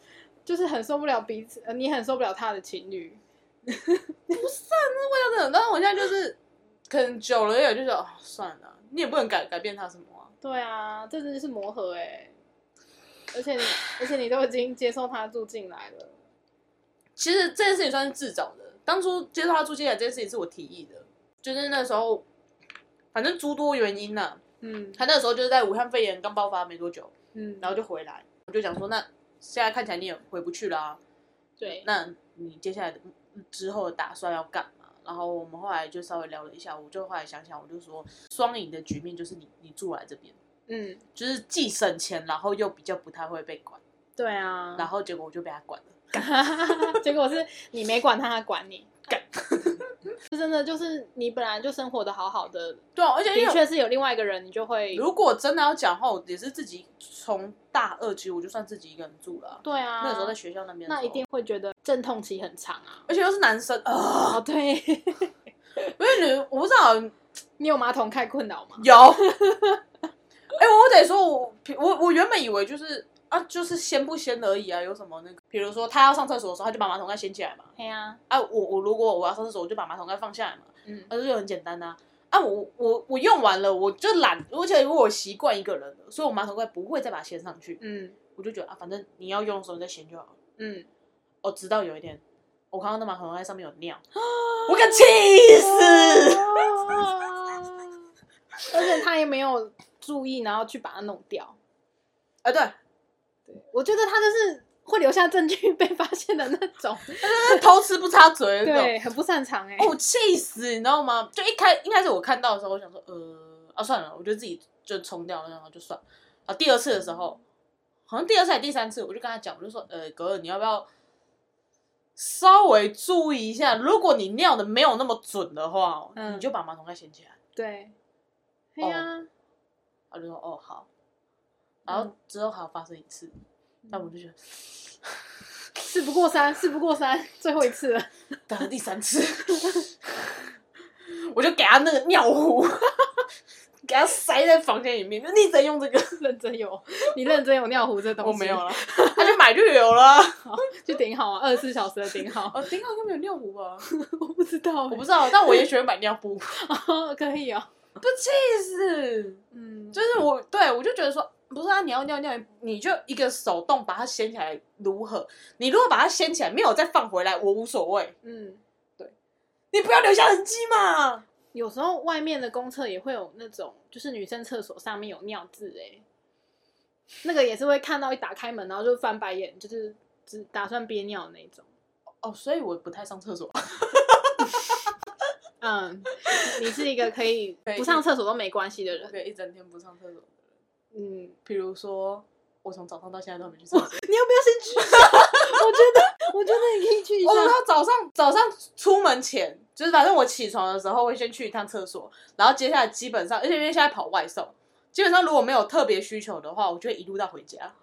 S2: 就是很受不了彼此，呃，你很受不了他的情侣。
S1: 不算，那味道真的，但是我现在就是可能久了也就觉得哦，算了，你也不能改改变他什么啊。
S2: 对啊，这真的是磨合哎，而且你而且你都已经接受他住进来了。
S1: 其实这件事情算是自找的，当初接受他住进来这件事情是我提议的，就是那时候反正诸多原因呢、
S2: 嗯。
S1: 他那时候就是在武汉肺炎刚爆发没多久，
S2: 嗯，
S1: 然后就回来，我就讲说，那现在看起来你也回不去啦、
S2: 对，
S1: 那你接下来的之后的打算要干嘛？然后我们后来就稍微聊了一下，我就后来想想，我就说双赢的局面就是你你住来这边，
S2: 嗯，
S1: 就是既省钱，然后又比较不太会被管，
S2: 对啊，
S1: 然后结果我就被他管了。
S2: 结果是你没管他，他管你，干，真的就是你本来就生活的好好的，
S1: 对啊，而且
S2: 的确是有另外一个人，你就会，
S1: 如果真的要讲话，我也是自己从大二其实我就算自己一个人住了啊、
S2: 对啊，
S1: 那个时候在学校那边
S2: 那一定会觉得阵痛期很长啊。
S1: 而且又是男生啊，
S2: 哦，对，
S1: 因为女我不知道
S2: 你有马桶开困扰吗？
S1: 有，哎、我得说我我我原本以为就是啊，就是掀不掀而已啊，有什么那个，比如说他要上厕所的时候，他就把马桶盖掀起来嘛，
S2: 对呀，
S1: 啊，我我如果我要上厕所，我就把马桶盖放下来嘛，
S2: 嗯
S1: 那就很简单呐、啊。我我我用完了，我就懒，而且因为我习惯一个人了，所以我马桶盖不会再把它掀上去，
S2: 嗯
S1: 我就觉得啊，反正你要用的时候你再掀就好了。
S2: 嗯，
S1: 哦，直到有一天，我看到那马桶盖上面有尿，我敢气死！
S2: 哦 而且他也没有注意，然后去把它弄掉。
S1: 啊，对，
S2: 对，我觉得他就是会留下证据 被发现的那种，
S1: 偷吃不插嘴的那种。
S2: 对，很不擅长哎、
S1: 哦，我气死，你知道吗？就一开一开始我看到的时候，我想说，呃，啊算了，我就自己就冲掉了，然后就算了。啊，第二次的时候，好像第二次还是第三次，我就跟他讲，我就说，呃，格尔，你要不要稍微注意一下？如果你尿的没有那么准的话，
S2: 嗯
S1: 你就把马桶盖掀起来。
S2: 对，对呀、
S1: 他就说，哦，好。然后
S2: 嗯
S1: 之后还有发生一次，那我就觉得
S2: 事不过三，事不过三，最后一次了。
S1: 到了第三次，我就给他那个尿壶，给他塞在房间里面，你只能用这个。
S2: 认真有，你认真有尿壶这东西？
S1: 我没有，了，他就买就有了。
S2: 就顶好啊，二十四小时的顶好。
S1: 哦，顶好应该没有尿壶吧？
S2: 我不知道、欸，
S1: 我不知道，但我也喜欢买尿布。
S2: 哦，可以哦。
S1: 不气死！
S2: 嗯，
S1: 就是我对我就觉得说，不是啊，你要尿尿，你就一个手动把它掀起来如何？你如果把它掀起来，没有再放回来，我无所谓。
S2: 嗯，对
S1: 你不要留下痕迹嘛。
S2: 有时候外面的公厕也会有那种，就是女生厕所上面有尿渍哎、那个也是会看到一打开门，然后就翻白眼，就是只打算憋尿的那种。
S1: 哦，所以我不太上厕所。
S2: 嗯，你是一个可以 不上厕所都没关系的人。
S1: 对，一整天不上厕所。
S2: 嗯，
S1: 比如说，我从早上到现在都没去上厕所。
S2: 你要不要先去？我觉得，我觉得你可以去一
S1: 我
S2: 下。
S1: 到早上早上出门前，就是反正我起床的时候会先去一趟厕所，然后接下来基本上，而且因为现在跑外送，基本上如果没有特别需求的话，我就会一路到回家，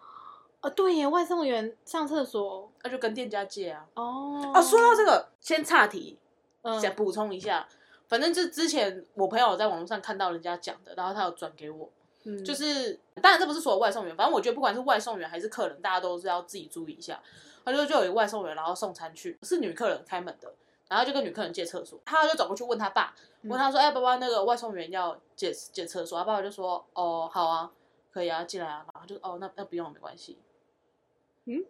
S2: 哦，对耶，外送员上厕所
S1: 那就跟店家借啊。
S2: 哦。
S1: 啊，说到这个，先岔题，
S2: 嗯，
S1: 想补充一下，反正就之前我朋友在网络上看到人家讲的，然后他有转给我，
S2: 嗯
S1: 就是当然这不是所有外送员，反正我觉得不管是外送员还是客人，大家都是要自己注意一下。他就就有一个外送员，然后送餐去，是女客人开门的，然后就跟女客人借厕所，他就走过去问他爸，
S2: 嗯
S1: 问他说：“哎、爸爸，那个外送员要借借厕所。”他爸爸就说：“哦，好啊，可以啊，进来啊。”然后就哦，那那不用，没关系。
S2: 嗯，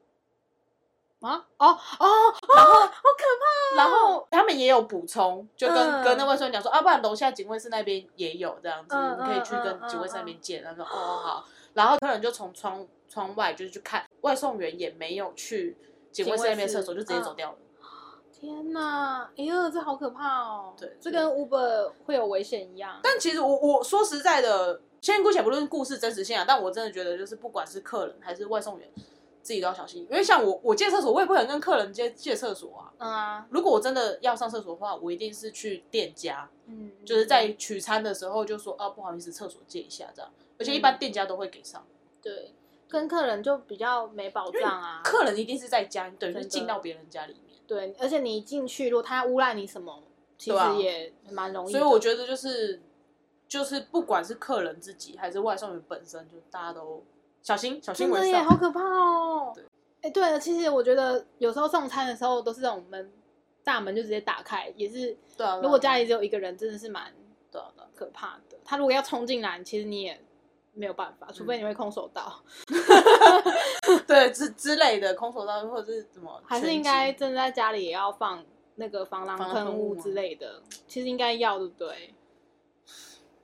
S2: 啊，哦哦，
S1: 然后
S2: 好可怕、
S1: 然后他们也有补充，就跟、
S2: 嗯
S1: 跟那外送员讲说，啊，不然楼下警卫室那边也有这样子，
S2: 嗯
S1: 你可以去跟警卫室那
S2: 嗯
S1: 边借。他说哦好，然后客人就从窗窗外就是去看，外送员也没有去警卫室那边厕所，就直接走掉了。
S2: 天哪，哎呦，这好可怕哦！
S1: 对
S2: 这跟 Uber 会有危险一样。
S1: 但其实我我说实在的，先姑且不论故事真实性啊，但我真的觉得就是不管是客人还是外送员，自己都要小心，因为像我我借厕所，我也不可能跟客人借借厕所啊。
S2: 嗯啊，
S1: 如果我真的要上厕所的话，我一定是去店家，
S2: 嗯，
S1: 就是在取餐的时候就说啊，不好意思，厕所借一下这样。而且一般店家都会给上，
S2: 对，跟客人就比较没保障啊。
S1: 客人一定是在家，等于是进到别人家里面。
S2: 对，而且你一进去，如果他诬赖你什么，其实也蛮容易的。
S1: 所以我觉得就是就是不管是客人自己还是外送员本身，就大家都小心小心
S2: 真的耶。好可怕哦
S1: 对。
S2: 哎，对了，其实我觉得有时候送餐的时候都是这种门大门就直接打开，也是
S1: 对啊，
S2: 如果家里只有一个人，真的是蛮
S1: 对啊对啊
S2: 可怕的。他如果要冲进来，其实你也没有办法，除非你会空手道，
S1: 对之之类的空手道或者是怎么，
S2: 还是应该真的在家里也要放那个防狼
S1: 防狼
S2: 喷雾
S1: 雾吗
S2: 之类的。其实应该要，对不对？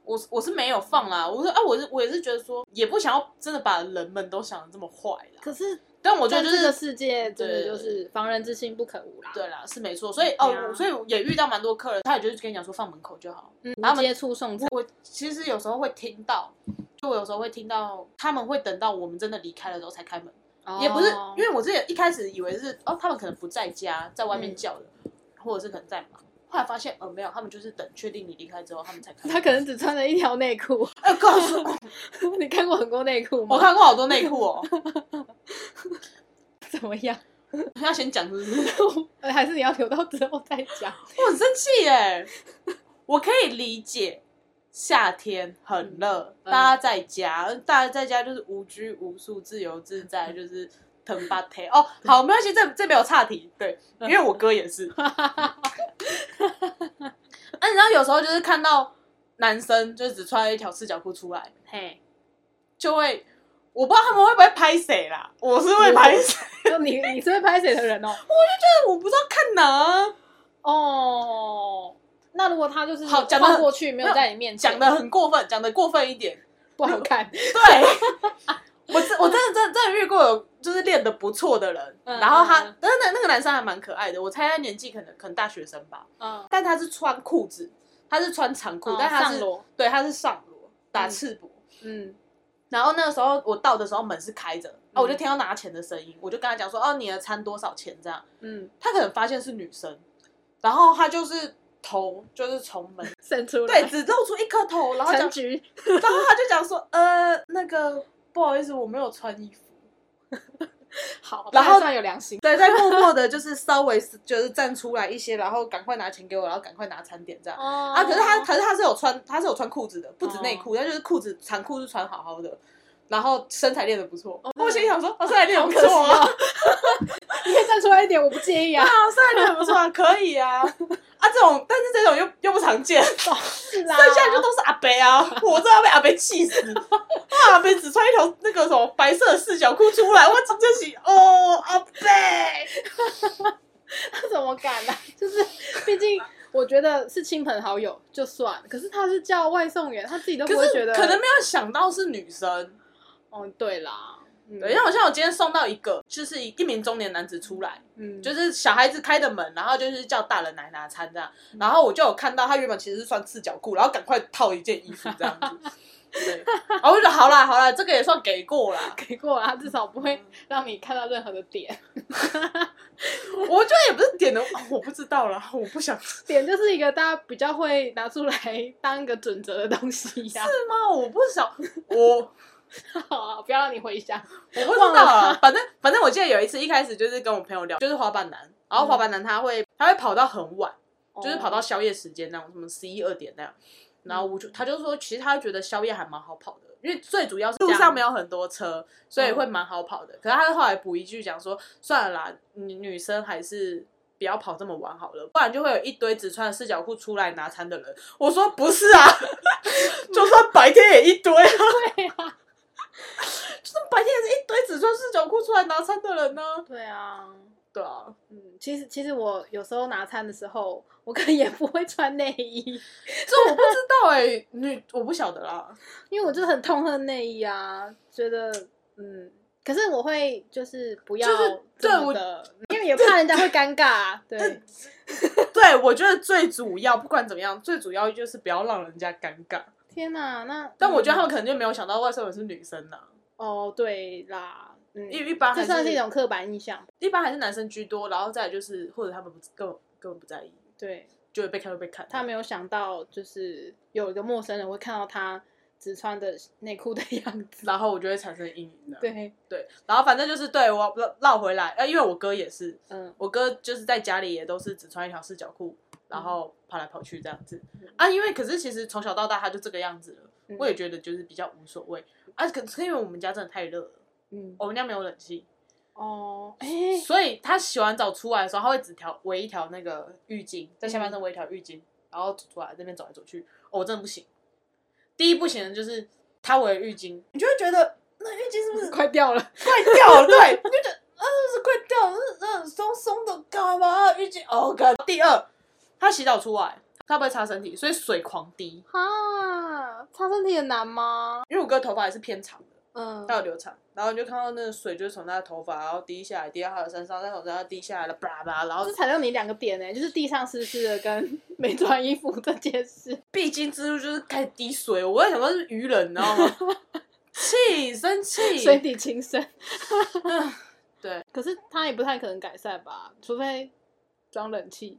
S1: 我是我是没有放啦，我说啊，我是我也是觉得说，也不想要真的把人们都想的这么坏啦。
S2: 可是
S1: 但我觉得就是
S2: 这个世界，真的就是防人之心不可无啦。
S1: 对啦，是没错。所以哦，所以也遇到蛮多客人，他也就是跟你讲说放门口就好。
S2: 嗯，
S1: 然
S2: 后接触送餐，
S1: 我其实有时候会听到，就我有时候会听到他们会等到我们真的离开了之后才开门，也不是
S2: 哦
S1: 因为我之前一开始以为是哦，他们可能不在家，在外面
S2: 嗯
S1: 叫的，或者是可能在忙。后来发现，呃，没有，他们就是等确定你离开之后，他们才开。
S2: 他可能只穿了一条内裤。
S1: 哎，告诉我，
S2: 你看过很多内裤吗？
S1: 我看过好多内裤哦。
S2: 怎么样？
S1: 要先讲是不是？
S2: 呃还是你要留到之后再讲？
S1: 我很生气耶！我可以理解夏天很热，
S2: 嗯
S1: 大家在家，大家在家就是无拘无束、自由自在，就是腾巴贴哦。好，没关系，这这没有岔题。对，因为我哥也是。啊，你知道有时候就是看到男生就是只穿了一条赤脚裤出来，
S2: 嘿，
S1: 就会我不知道他们会不会拍谁啦，我是会拍谁，
S2: 就 你你是会拍谁的人哦？
S1: 我就觉得我不知道看哪啊。
S2: 哦，那如果他就是
S1: 好讲得
S2: 晃过去，没有在你面前，
S1: 讲的很过分，讲的过分一点。
S2: 不好看。
S1: 对，我真我真的真的真的遇过有就是练的不错的人，
S2: 嗯
S1: 然后他
S2: 嗯嗯，
S1: 但是那那个男生还蛮可爱的，我猜他年纪可能可能大学生吧，
S2: 嗯，
S1: 但他是穿裤子，他是穿长裤，
S2: 哦
S1: 但他是对他是上裸打
S2: 嗯。
S1: 赤膊，
S2: 嗯，
S1: 然后那个时候我到的时候门是开着，啊，我就
S2: 嗯。
S1: 听到拿钱的声音，我就跟他讲说，哦，你的餐多少钱这样，
S2: 嗯，
S1: 他可能发现是女生，然后他就是头就是从门
S2: 伸出来，
S1: 对只露出一颗头，然后讲然后他就讲说，呃，那个不好意思，我没有穿衣服。
S2: 好，
S1: 然后
S2: 他还算有良心。
S1: 对，在默默的，就是稍微就是站出来一些，然后赶快拿钱给我，然后赶快拿餐点这样。
S2: 哦
S1: 啊，可是他，可是他是有穿，他是有穿裤子的，不止内裤，他就是裤子长裤是穿好好的，然后身材练的不错。我心里想说，哦，身材练的不错啊，
S2: 哦 你可以站出来一点，我不介意啊。
S1: 啊，身材练的不错啊，可以啊。啊，这种，但是这种又又不常见，剩
S2: 是啦，
S1: 下就都是阿北啊，我真的要被阿北气死。那阿北只穿一条那个什么白色的四角裤出来，我真的是哦，阿北。
S2: 他怎么敢呢、就是，毕竟我觉得是亲朋好友就算了，可是他是叫外送员，他自己都不会觉得。
S1: 可能没有想到是女生。
S2: 哦，对啦，嗯
S1: 对，像我像我今天送到一个，就是一一名中年男子出来，
S2: 嗯，
S1: 就是小孩子开的门，然后就是叫大人来拿餐这样，然后我就有看到他原本其实是穿赤脚裤，然后赶快套一件衣服这样子。对，然后我就觉得好啦好啦，这个也算给过啦。
S2: 给过了，他至少不会让你看到任何的点。
S1: 我觉得也不是点的，我不知道啦，我不想是
S2: 点就是一个大家比较会拿出来当一个准则的东西呀、
S1: 吗？我不想，我
S2: 好啊，不要让你回想。
S1: 我不知道啊，反正反正我记得有一次一开始就是跟我朋友聊，就是滑板男，然后滑板男他会他会跑到很晚，就是跑到宵夜时间那种，什么十一二点那样。然后我就他就说，其实他觉得宵夜还蛮好跑的，因为最主要是路上没有很多车，所以会蛮好跑的。可是他后来补一句讲说，算了啦，女女生还是不要跑这么晚好了，不然就会有一堆只穿四角裤出来拿餐的人。我说不是啊，就算白天也一堆啊，
S2: 对啊，
S1: 就是白天也是一堆只穿四角裤出来拿餐的人呢、
S2: 对啊，
S1: 对啊，
S2: 嗯，其实其实我有时候拿餐的时候，我可能也不会穿内衣，
S1: 这我不知道哎、你我不晓得啦。
S2: 因为我就是很痛恨内衣啊，觉得嗯，可是我会就是不要
S1: 就是
S2: 这
S1: 对
S2: 的，因为也怕人家会尴尬、啊，对，
S1: 对，我觉得最主要不管怎么样，最主要就是不要让人家尴尬。
S2: 天哪，那
S1: 但我觉得他
S2: 嗯
S1: 们可能就没有想到外送员是女生呐、
S2: 哦，对啦，嗯，
S1: 因为一般还
S2: 这算是一种刻板印象，
S1: 一般还是男生居多，然后再就是或者他们不根本根本不在意，
S2: 对。
S1: 就会被看就被看。
S2: 他没有想到，就是有一个陌生人会看到他只穿的内裤的样子，
S1: 然后我就会产生阴影的。
S2: 对，
S1: 对，然后反正就是对我绕绕回来，呃，因为我哥也是，
S2: 嗯。
S1: 我哥就是在家里也都是只穿一条四角裤，然后跑来跑去这样子、
S2: 嗯
S1: 啊。因为可是其实从小到大他就这个样子了，
S2: 嗯
S1: 我也觉得就是比较无所谓啊。可是因为我们家真的太热了，
S2: 嗯，
S1: 我们家没有冷气，
S2: 哦，哎、
S1: 所以他洗完澡出来的时候，他会只条围一条那个浴巾，在下半身围一条浴巾，然后走出来这边走来走去。哦，我真的不行。第一不行的就是他围浴巾，你就会觉得那浴巾是不是
S2: 快掉了，
S1: 快掉了？对，你就觉得啊，是快掉了，是嗯松松的，干嘛？浴巾哦，干。第二，他洗澡出来，他不会擦身体，所以水狂滴。
S2: 哈，擦身体也难吗？
S1: 因为我哥头发也是偏长的，
S2: 嗯
S1: 他有留长，然后你就看到那个水就是从他的头发，然后滴下来，滴到他的身上，再从他滴下来了，叭叭，然后
S2: 这踩到你两个点呢、就是地上湿湿的跟 没穿衣服这件事。
S1: 必经之路就是开始滴水，我在想到是愚人，你知道吗？气，生气，
S2: 水底情深。
S1: 对，
S2: 可是他也不太可能改善吧，除非装冷气。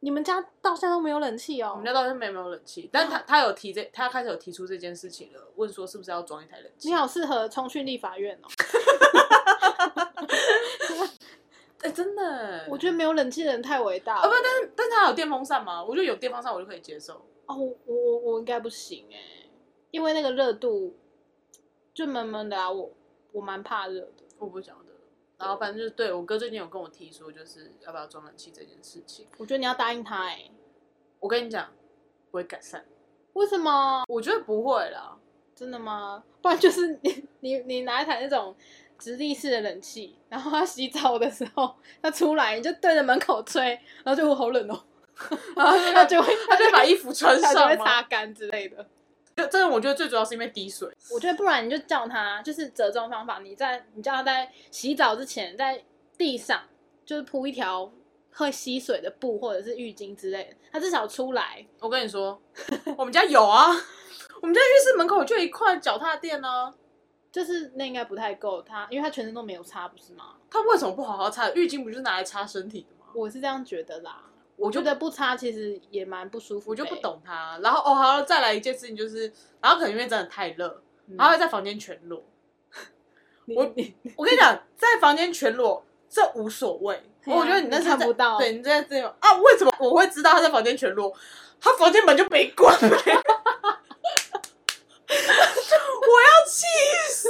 S2: 你们家到现在都没有冷气哦？
S1: 我们家到现在没有冷气，但他他有提这，他开始有提出这件事情了，问说是不是要装一台冷气
S2: 你？好适合冲去立法院哦。
S1: 哎、真的，
S2: 我觉得没有冷气的人太伟大了。
S1: 啊不，但是但是他有电风扇吗？我觉得有电风扇我就可以接受。
S2: 哦，我我我我应该不行哎，因为那个热度就闷闷的啊，我我蛮怕热的。
S1: 我不晓得。然后反正就是对我哥最近有跟我提说，就是要不要装冷气这件事情。
S2: 我觉得你要答应他哎，
S1: 我跟你讲，不会改善。
S2: 为什么？
S1: 我觉得不会啦。
S2: 真的吗？不然就是你你你拿一台那种直立式的冷气，然后他洗澡的时候他出来，你就对着门口吹，然后就会好冷哦，然后 他就会
S1: 他就会把衣服穿
S2: 他就会？擦干之类的。
S1: 就真的，我觉得最主要是因为滴水。
S2: 我觉得不然你就叫他，就是折中方法，你在你叫他在洗澡之前在地上就是铺一条会吸水的布或者是浴巾之类的，他至少出来。
S1: 我跟你说，我们家有啊，我们家浴室门口就一块脚踏垫呢、
S2: 就是那应该不太够他，因为他全身都没有擦，不是吗？
S1: 他为什么不好好擦？浴巾不就是拿来擦身体的吗？
S2: 我是这样觉得啦。
S1: 我
S2: 觉得不擦其实也蛮不舒服、
S1: 我就不。懂他。然后哦，好，再来一件事情就是，然后可能因为真的太热，
S2: 嗯
S1: 然后会在房间全裸。我
S2: 你
S1: 我跟你讲，在房间全裸这无所谓，我觉得你那
S2: 看不到
S1: 对你在这样啊？为什么我会知道他在房间全裸？他房间门就没关、欸，我要气死！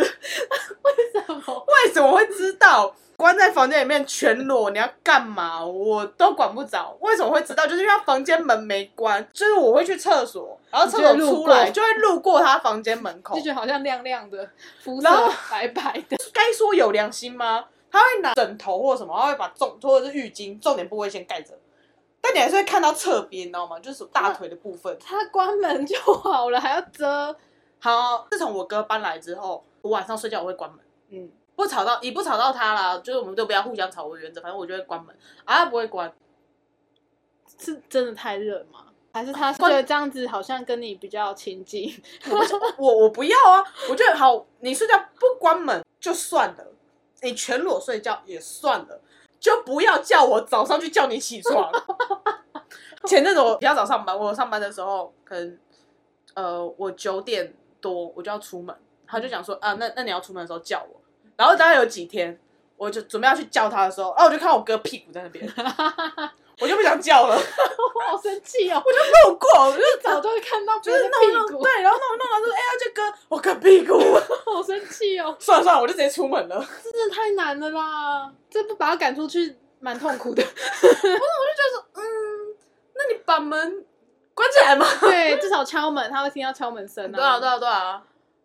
S2: 为什么？
S1: 为什么会知道？关在房间里面全裸，你要干嘛？我都管不着。为什么会知道？就是因为他房间门没关，就是我会去厕所，然后厕所出来就会路过他房间门口
S2: 就。觉得好像亮亮的，肤色白白的。
S1: 该说有良心吗？他会拿枕头或什么，他会把重或者是浴巾重点部位先盖着，但你还是会看到侧边，你知道吗？就是大腿的部分。
S2: 他关门就好了，还要遮。
S1: 好，自从我哥搬来之后，我晚上睡觉我会关门。
S2: 嗯，
S1: 不吵到，也不吵到他啦，就是我们都不要互相吵为原则，反正我就会关门，啊，他不会关，
S2: 是真的太热吗？还是他是觉得这样子好像跟你比较亲近？
S1: 我我我不要啊，我觉得好，你睡觉不关门就算了，你全裸睡觉也算了，就不要叫我早上去叫你起床。前阵子我比较早上班，我上班的时候可能呃我九点多我就要出门，他就讲说啊，那那你要出门的时候叫我，然后大概有几天我就准备要去叫他的时候，啊我就看到我哥屁股在那边，我就不想叫了，
S2: 我好生气哦！
S1: 我就路过，我就
S2: 早就会看到
S1: 就
S2: 别人的
S1: 是
S2: 屁股，
S1: 对，然后弄一弄，然后说哎呀这哥我哥屁股。
S2: 好生气哦！
S1: 算了算了，我就直接出门了。
S2: 这真的太难了啦！这不把他赶出去，蛮痛苦的。
S1: 不是，我就觉得说嗯，那你把门关起来吗？
S2: 对，至少敲门，他会听到敲门声
S1: 对啊，对啊，对啊。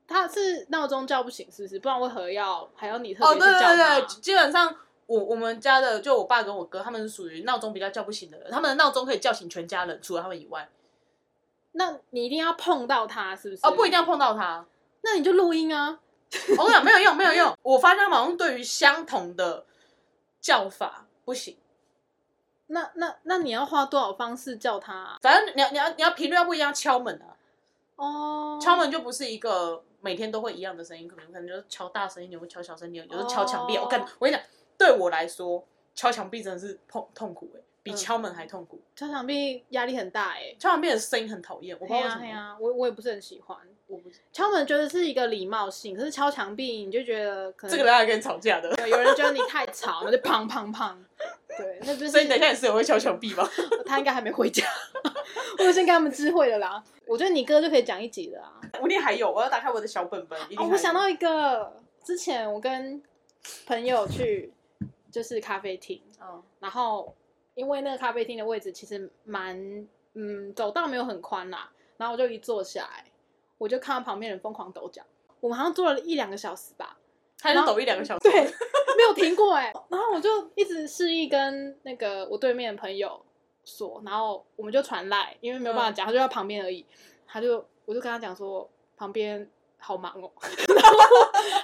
S2: 他是闹钟叫不醒，是不是？不然为何要还要你特
S1: 哦，
S2: 别去叫
S1: 对对对
S2: 他？
S1: 对，基本上我我们家的就我爸跟我哥，他们是属于闹钟比较叫不醒的人，他们的闹钟可以叫醒全家人，除了他们以外。
S2: 那你一定要碰到他，是不是？
S1: 哦，不一定要碰到他。
S2: 那你就录音啊。
S1: 我跟你讲，没有用，没有用。我发现他们好像对于相同的叫法不行。
S2: 那那那你要花多少方式叫他、啊？
S1: 反正你要你要你要频率要不一样，敲门啊，
S2: 哦，
S1: 敲门就不是一个每天都会一样的声音，可能可能就是敲大声一点，或敲小声一点，有时候敲墙壁。
S2: 哦
S1: 我跟我跟你讲，对我来说，敲墙壁真的是痛痛苦哎、比
S2: 嗯
S1: 敲门还痛苦。
S2: 敲墙壁压力很大哎、
S1: 敲墙壁的声音很讨厌，我不知
S2: 嘿
S1: 道为什么。
S2: 我我也不是很喜欢。
S1: 我不
S2: 敲门觉得是一个礼貌性，可是敲墙壁你就觉得可能
S1: 这个人还跟你吵架的，
S2: 有有人觉得你太吵，那就砰砰砰。对，那就是
S1: 所以你等一下也是有会敲墙壁吗？
S2: 他应该还没回家，我先跟他们知会了啦。我觉得你哥就可以讲一集了啊。
S1: 我那还有，我要打开我的小本本。
S2: 哦，我想到一个，之前我跟朋友去就是咖啡厅，
S1: 嗯
S2: 然后因为那个咖啡厅的位置其实蛮嗯走道没有很宽啦，然后我就一坐下来，我就看到旁边人疯狂抖脚，我们好像坐了一两个小时吧，
S1: 他就抖一两个小时。
S2: 对，没有停过哎、然后我就一直示意跟那个我对面的朋友说，然后我们就传来，因为没有办法讲，他就在旁边而已。他就我就跟他讲说，旁边好忙哦，然后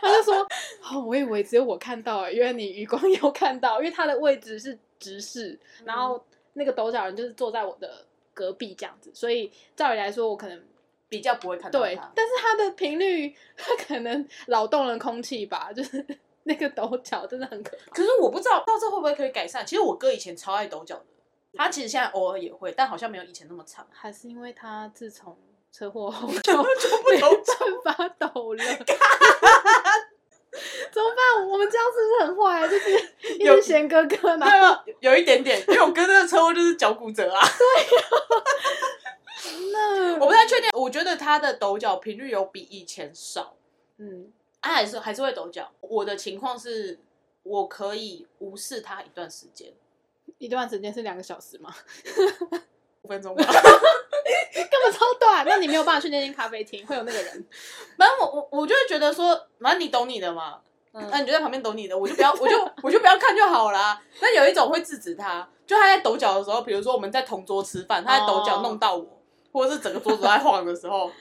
S2: 他就说，哦，我以为只有我看到哎，原来你余光有看到，因为他的位置是直视，然后那个抖脚人就是坐在我的隔壁这样子，所以照理来说，我可能
S1: 比较不会看到
S2: 对
S1: 他，。
S2: 但是它的频率，它可能扰动了空气吧，就是 那个抖脚真的很可怕。
S1: 可是我不知道到这会不会可以改善。其实我哥以前超爱抖脚的，他其实现在偶尔也会，但好像没有以前那么长。
S2: 还是因为他自从车祸后就
S1: 不
S2: 没
S1: 抖
S2: 办 法抖了。怎么办？我们这样是不是很坏？就是一
S1: 有
S2: 直嫌哥哥，
S1: 没
S2: 然后
S1: 有有一点点，因为我哥那个车祸就是脚骨折啊。
S2: 那
S1: 我不太确定，我觉得他的抖脚频率有比以前少，
S2: 嗯，
S1: 他还是还是会抖脚。我的情况是，我可以无视他一段时间，
S2: 一段时间是两个小时吗？
S1: 五分钟吧。
S2: 根本超短，那你没有办法去那间咖啡厅，会有那个人。
S1: 反正我我我就会觉得说，反正你懂你的嘛，
S2: 嗯
S1: 那你就在旁边抖你的，我就不要，我就 我就不要看就好啦。那有一种会制止他，就他在抖脚的时候，比如说我们在同桌吃饭，他在抖脚
S2: 哦
S1: 弄到我，或者是整个桌子都在晃的时候，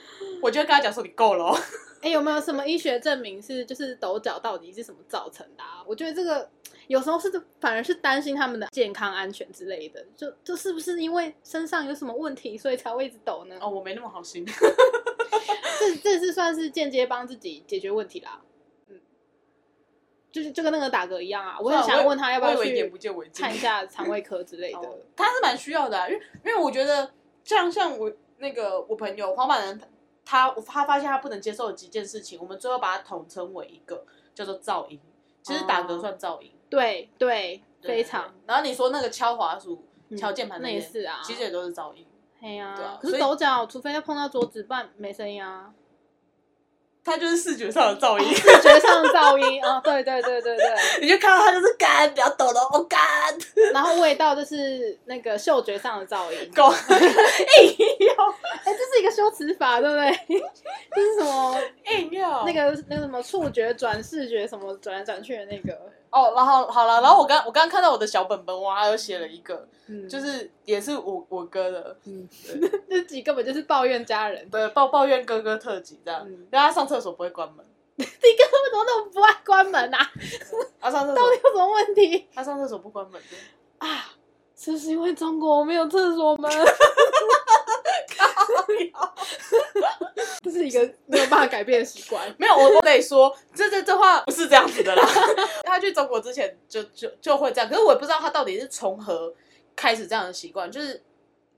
S1: 我就会跟他讲说你够了、哦。
S2: 哎、有没有什么医学证明是就是抖脚到底是什么造成的啊？我觉得这个有时候是反而是担心他们的健康安全之类的，就就是不是因为身上有什么问题，所以才会一直抖呢？
S1: 哦，我没那么好心。
S2: 这这是算是间接帮自己解决问题啦。嗯，就是就跟那个打嗝一样啊，我很想问他要不要去看一下肠胃科之类的。
S1: 哦他是蛮需要的、啊，因为因为我觉得像像我那个我朋友黄板人，他他发现他不能接受的几件事情，我们最后把它统称为一个叫做噪音。其实打嗝
S2: 哦
S1: 算噪音，
S2: 对对，
S1: 对
S2: 非常。。
S1: 然后你说那个敲滑鼠、
S2: 嗯
S1: 敲键盘
S2: 那
S1: 些
S2: 也是啊
S1: 其实也都是噪音。
S2: 嘿呀、可是
S1: 所以
S2: 抖脚，除非要碰到桌子，不然没声音啊。
S1: 它就是视觉上的噪音，
S2: 视觉上的噪音啊、哦，对对对对对。
S1: 你就看到它就是干，不要抖了，哦干，
S2: 然后味道就是那个嗅觉上的噪音。
S1: 狗 硬要
S2: 哎、这是一个修辞法，对不对？这是什么？
S1: 哎呦
S2: 那个那个什么触觉转视觉什么转来转去的那个，
S1: 哦，然后好了，然后我刚我刚刚看到我的小本本，我还有写了一个，
S2: 嗯，
S1: 就是也是我我哥的，
S2: 嗯，这集根本就是抱怨家人。
S1: 对抱抱怨哥哥特辑这样，
S2: 嗯
S1: 因为他上厕所不会关门，
S2: 你哥为什么那么不爱关门啊？
S1: 他上厕所
S2: 到底有什么问题
S1: 他上厕所不关门的，
S2: 啊？是不是因为中国没有厕所门？这是一个没有办法改变的习惯。
S1: 没有我我得说，这这这话不是这样子的啦。他去中国之前就就就会这样，可是我也不知道他到底是从何开始这样的习惯，就是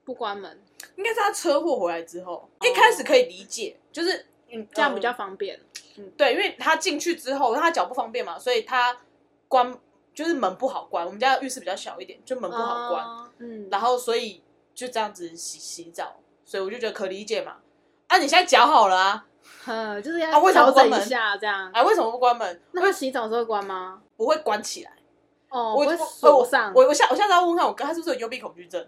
S2: 不关门，
S1: 应该是他车祸回来之后，一开始可以理解，就是嗯
S2: 这样比较
S1: 嗯
S2: 方便。
S1: 嗯对，因为他进去之后，他脚不方便嘛，所以他关就是门不好关。我们家的浴室比较小一点，就门不好关，
S2: 哦嗯，
S1: 然后所以就这样子洗洗澡，所以我就觉得可理解嘛。啊，你现在脚好了啊，
S2: 嗯，就是要
S1: 啊为什么
S2: 调
S1: 不关门
S2: 整一下这样。
S1: 啊，为什么不关门？
S2: 那他洗澡的时候会关吗？
S1: 不会关起来。
S2: 哦，
S1: 我
S2: 不会
S1: 我
S2: 锁上，
S1: 我我下我下次要问问看我哥，他是不是有幽闭恐惧症？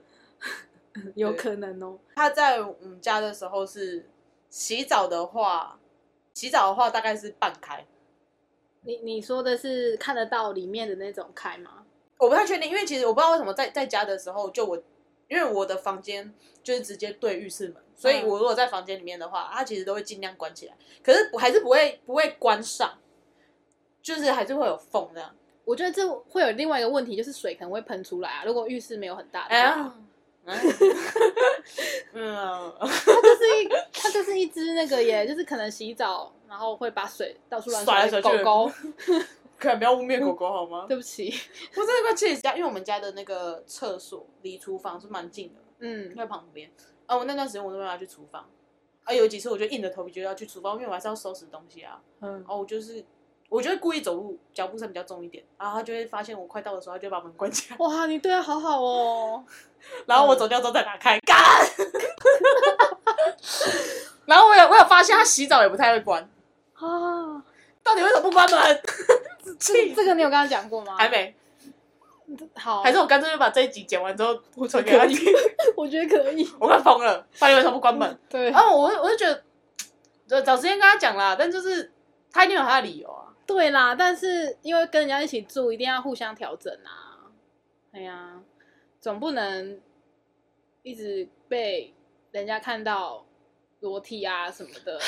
S2: 有可能哦。
S1: 他在我们家的时候是洗澡的话，洗澡的话大概是半开，
S2: 你你说的是看得到里面的那种开吗？
S1: 我不太确定，因为其实我不知道为什么在在家的时候，就我因为我的房间就是直接对浴室门，所以
S2: 嗯
S1: 我如果在房间里面的话，它其实都会尽量关起来，可是我还是不会不会关上，就是还是会有缝这样。
S2: 我觉得这会有另外一个问题，就是水可能会喷出来啊。如果浴室没有很大的
S1: 哎
S2: 话，
S1: 呀 嗯，
S2: 它就是一它就是一只那个耶，就是可能洗澡然后会把水到处乱甩
S1: 来甩去
S2: 狗狗。
S1: 可能不要污蔑狗狗好吗？
S2: 对不起，
S1: 我真的快气死家，因为我们家的那个厕所离厨房是蛮近的，
S2: 嗯，
S1: 在旁边。啊，我那段时间我都没有要去厨房，啊，有几次我就硬着头皮就要去厨房，因为我还是要收拾东西啊。
S2: 嗯
S1: 然，后我就是，我就会故意走路脚步声比较重一点，然后他就会发现我快到的时候，他就会把门关起来，
S2: 哇，你对它好好哦。
S1: 然后我走掉之后再打开，干。然后我有我有发现他洗澡也不太会关，
S2: 啊，
S1: 到底为什么不关门？
S2: 这这个你有跟他讲过吗？
S1: 还没，
S2: 好，
S1: 还是我干脆就把这一集剪完之后互传给他听，
S2: 我觉得可以。
S1: 我快疯了，到底为什么不关门？
S2: 对
S1: 然后我我就觉得，找找时间跟他讲啦，但就是他一定有他的理由啊。
S2: 对啦，但是因为跟人家一起住，一定要互相调整啊。哎呀，总不能一直被人家看到裸体啊什么的，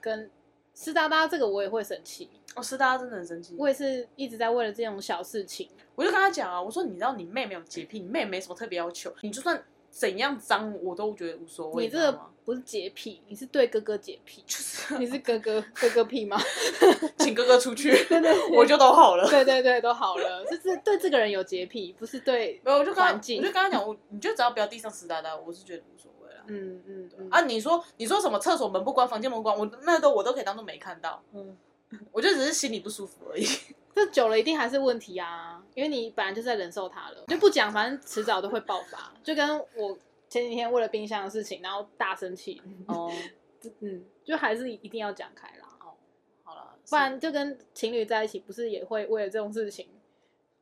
S2: 跟湿哒哒这个我也会生气。
S1: 哦，是大家真的很生气。
S2: 我也是一直在为了这种小事情，
S1: 我就跟他讲啊，我说你知道你妹没有洁癖，你妹没什么特别要求，你就算怎样脏，我都觉得无所谓。
S2: 你这个？不是洁癖，你是对哥哥洁癖，
S1: 就是
S2: 你是哥哥哥哥癖吗？
S1: 请哥哥出去，
S2: 对对对
S1: 我就都好了。
S2: 对对对，都好了，就是对这个人有洁癖，不是对
S1: 没有，我就跟他，我
S2: 环境
S1: 就跟他讲，我你就只要不要地上湿哒哒，我是觉得无所谓啦。
S2: 嗯嗯嗯
S1: 啊，你说你说什么厕所门不关，房间门不关，我那都我都可以当做没看到，
S2: 嗯。
S1: 我就只是心里不舒服而已。
S2: 这久了一定还是问题啊，因为你本来就在忍受它了，就不讲，反正迟早都会爆发。就跟我前几天为了冰箱的事情，然后大生气，
S1: 哦，
S2: 嗯，就还是一定要讲开啦，
S1: 好了，
S2: 不然就跟情侣在一起，不是也会为了这种事情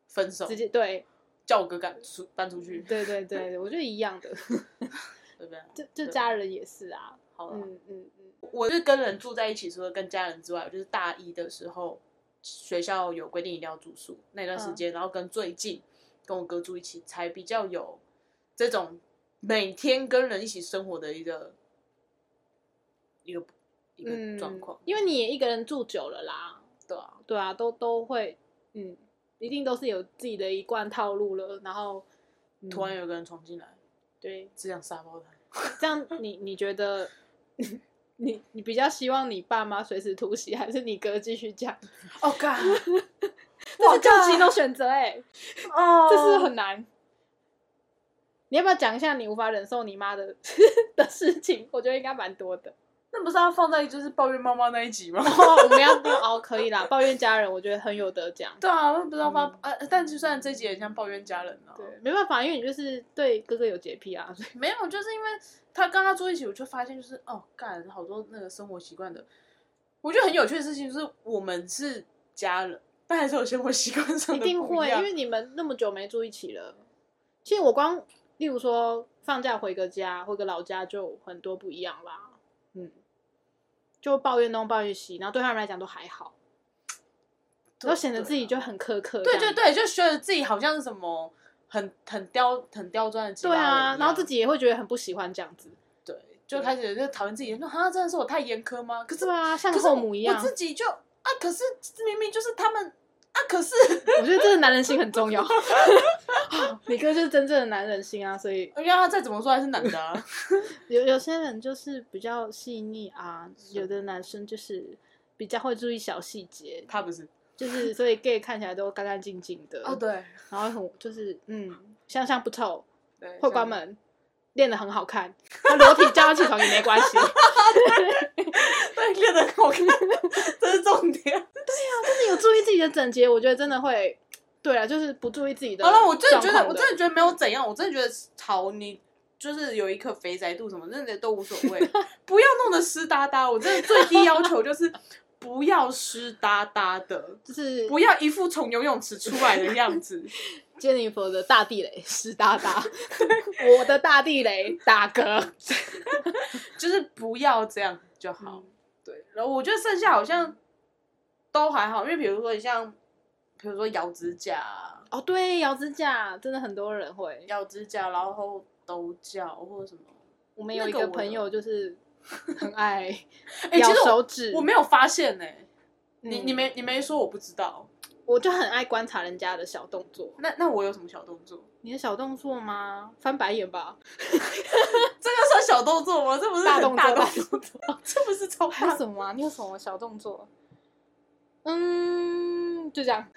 S1: 分手
S2: 直接对
S1: 叫我哥赶出搬出去，
S2: 对对对，我觉得一样的，
S1: 对不对？
S2: 就就家人也是啊，
S1: 好了，
S2: 嗯嗯嗯，
S1: 我是跟人住在一起，除了跟家人之外，我就是大一的时候，学校有规定一定要住宿那段时间，然后跟最近跟我哥住一起，才比较有这种每天跟人一起生活的一个一个一个
S2: 嗯。
S1: 状况，
S2: 因为你也一个人住久了啦，
S1: 对啊，
S2: 对啊，都都会，嗯，一定都是有自己的一贯套路了，然后、嗯。
S1: 突然有个人闯进来，
S2: 对，
S1: 只想杀爆他。
S2: 这样 你你觉得，你你比较希望你爸妈随时突袭，还是你哥继续讲
S1: ？Oh God！，
S2: 这是究极种选择哎，
S1: 哦
S2: 这是很难。你要不要讲一下你无法忍受你妈的的事情？我觉得应该蛮多的。
S1: 那不是要放在就是抱怨妈妈那一集吗？
S2: 哦，我们要哦，可以啦。抱怨家人，我觉得很有得讲。
S1: 对啊，那不是要发、
S2: 嗯
S1: 啊？但就算这一集很像抱怨家人啊，
S2: 对，没办法，因为你就是对哥哥有洁癖啊，
S1: 没有，就是因为他跟他住一起，我就发现就是哦，干好多那个生活习惯的，我觉得很有趣的事情就是我们是家人，但还是有生活习惯上
S2: 一
S1: 的不
S2: 定会，
S1: 样
S2: 因为你们那么久没住一起了。其实我光，例如说放假回个家，回个老家，就很多不一样啦。嗯，就抱怨东抱怨西，然后对他们来讲都还好，然后显得自己就很苛刻。
S1: 对对对，就觉得自己好像是什么很很刁很刁钻的
S2: 对啊，然后自己也会觉得很不喜欢这样子。
S1: 对，就开始就讨厌自己，说哈，真的是我太严苛吗？可是
S2: 对啊，像
S1: 可是我
S2: 后母一样
S1: 我。自己就啊，可是明明就是他们啊，可是
S2: 我觉得这个男人心很重要。你哥就是真正的男人心啊，所以
S1: 因为他再怎么说还是男的啊。
S2: 有有些人就是比较细腻啊，有的男生就是比较会注意小细节，
S1: 他不是
S2: 就是所以 gay 看起来都干干净净的，
S1: 哦，对
S2: 然后很就是嗯香香不臭，
S1: 对，
S2: 会关门，练得很好看，他裸体叫他起床也没关系，
S1: 对，练得很好看，这是重点。
S2: 就是有注意自己的整洁，我觉得真的会，对啊，就是不注意自己的
S1: 好了，我真的觉得，我真的觉得没有怎样，我真的觉得好，你就是有一颗肥宅肚什么，真的都无所谓，不要弄得湿哒哒。我真的最低要求就是不要湿哒哒的，
S2: 就是
S1: 不要一副从游泳池出来的样子。
S2: Jennifer 的大地雷湿哒哒，我的大地雷打嗝，
S1: 就是不要这样就好。
S2: 嗯
S1: 对，然后我觉得剩下好像都还好，因为比如说你像，比如说咬指甲啊、
S2: 哦，对，咬指甲真的很多人会。
S1: 咬指甲，然后抖脚或者什么。
S2: 我们有一
S1: 个
S2: 朋友就是很爱
S1: 哎、
S2: 咬手指，
S1: 我没有发现呢、你
S2: 嗯
S1: 你没你没说我不知道。
S2: 我就很爱观察人家的小动作。
S1: 那那我有什么小动作？
S2: 你的小动作吗？翻白眼吧，
S1: 这个算小动作吗？这不是很
S2: 大动作，大
S1: 大动作，这不是超
S2: 还有
S1: 大。
S2: 什么啊？你有什么小动作？嗯，就这样，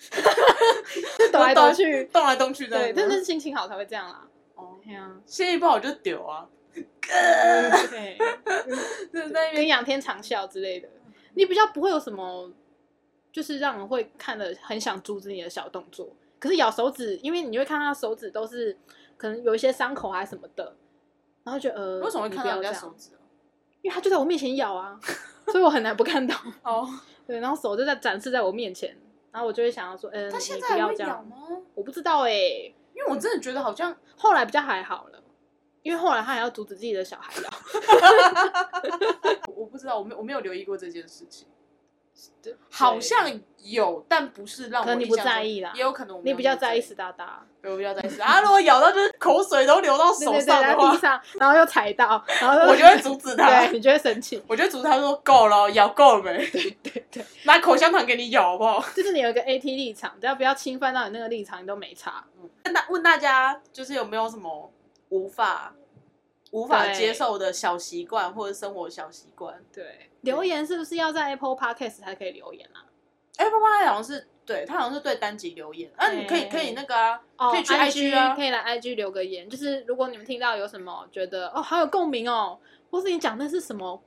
S2: 就抖来抖去。
S1: 动来动去这样
S2: 对，但是心情好才会这样啦。
S1: 哦，
S2: 对啊，
S1: 心情不好就丢啊，
S2: 对，
S1: 就是在那边
S2: 跟仰天长啸之类的，你比较不会有什么，就是让人会看了很想阻止你的小动作。可是咬手指，因为你会看他手指都是可能有一些伤口还是什么的，然后就呃，
S1: 为什么会
S2: 你
S1: 看到人家手指啊？
S2: 因为他就在我面前咬啊，所以我很难不看到。
S1: 哦，
S2: 对，然后手就在展示在我面前，然后我就会想要说，嗯、
S1: 他现
S2: 你
S1: 在还会咬。吗？
S2: 我不知道哎、
S1: 因为我真的觉得好像
S2: 后来比较还好了，因为后来他还要阻止自己的小孩咬。
S1: 我不知道，我没我没有留意过这件事情。好像有，但不是让我
S2: 可能你不
S1: 印象中
S2: 在意啦
S1: 也有可能我没
S2: 你比较
S1: 那么
S2: 在意死哒哒，
S1: 对，我比较在意死啊！如果咬到就是口水都流到手
S2: 对对对，
S1: 上的话
S2: 在地，上，然后又踩到，然后
S1: 我就会阻止他
S2: 对。你就会生气。
S1: 我就阻止他说够了，咬够了没？
S2: 对对对，
S1: 拿口香糖给你咬好不好？
S2: 就是你有一个 AT 立场，只要不要侵犯到你那个立场，你都没差。
S1: 问大问大家，就是有没有什么无法无法接受的小习惯或者生活小习惯？
S2: 对，留言是不是要在 Apple Podcast 才可以留言啊
S1: ？？Apple Podcast 好像是对它好像是对单集留言，啊，你可以可以那个啊，
S2: 哦
S1: 可以去 IG 啊
S2: 可以来 IG 留个言，就是如果你们听到有什么觉得哦好有共鸣哦，或是你讲的是什么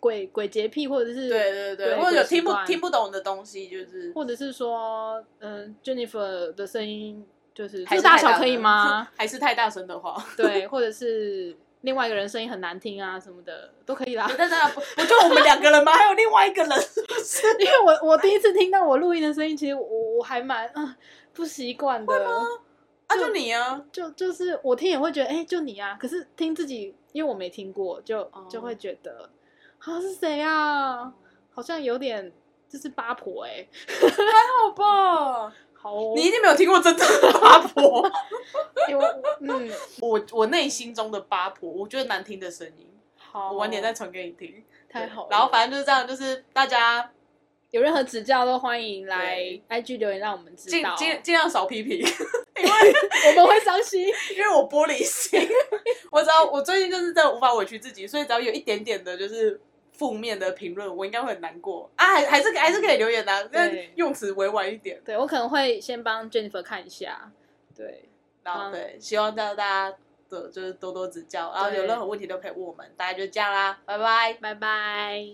S2: 鬼鬼洁癖，或者是
S1: 对对对，
S2: 对
S1: 或者有听不听不懂的东西，就是
S2: 或者是说嗯 Jennifer 的声音就是
S1: 还是
S2: 这大小可以吗？？
S1: 还是太大声的话，
S2: 对，或者是另外一个人声音很难听啊什么的都可以啦。
S1: 但是不不就我们两个人吗？还有另外一个人，
S2: 因为我我第一次听到我录音的声音，其实我我还蛮嗯不习惯的。
S1: 啊，就你啊，
S2: 就就是我听也会觉得，哎、就你啊。可是听自己，因为我没听过，就
S1: 哦
S2: 就会觉得，啊是谁啊？好像有点就是八婆哎、还
S1: 好吧？
S2: 好哦，
S1: 你一定没有听过真正的八婆，
S2: 哎我我嗯。
S1: 我我内心中的八婆，我觉得难听的声音，
S2: 好，
S1: 我晚点再传给你听。
S2: 太好了。
S1: 然后反正就是这样，就是大家
S2: 有任何指教都欢迎来 IG 留言，让我们知
S1: 尽
S2: 道，
S1: 尽尽量少批评，因为
S2: 我们会伤心。
S1: 因为我玻璃心，我只要我最近就是真的无法委屈自己，所以只要有一点点的就是负面的评论，我应该会很难过啊，还还是还是可以留言的、啊，但用词委婉一点。
S2: 对我可能会先帮 Jennifer 看一下，对，嗯
S1: 然后对，希望大家的就是多多指教，然后有任何问题都可以问我们，大家就这样啦，拜拜。
S2: 拜拜。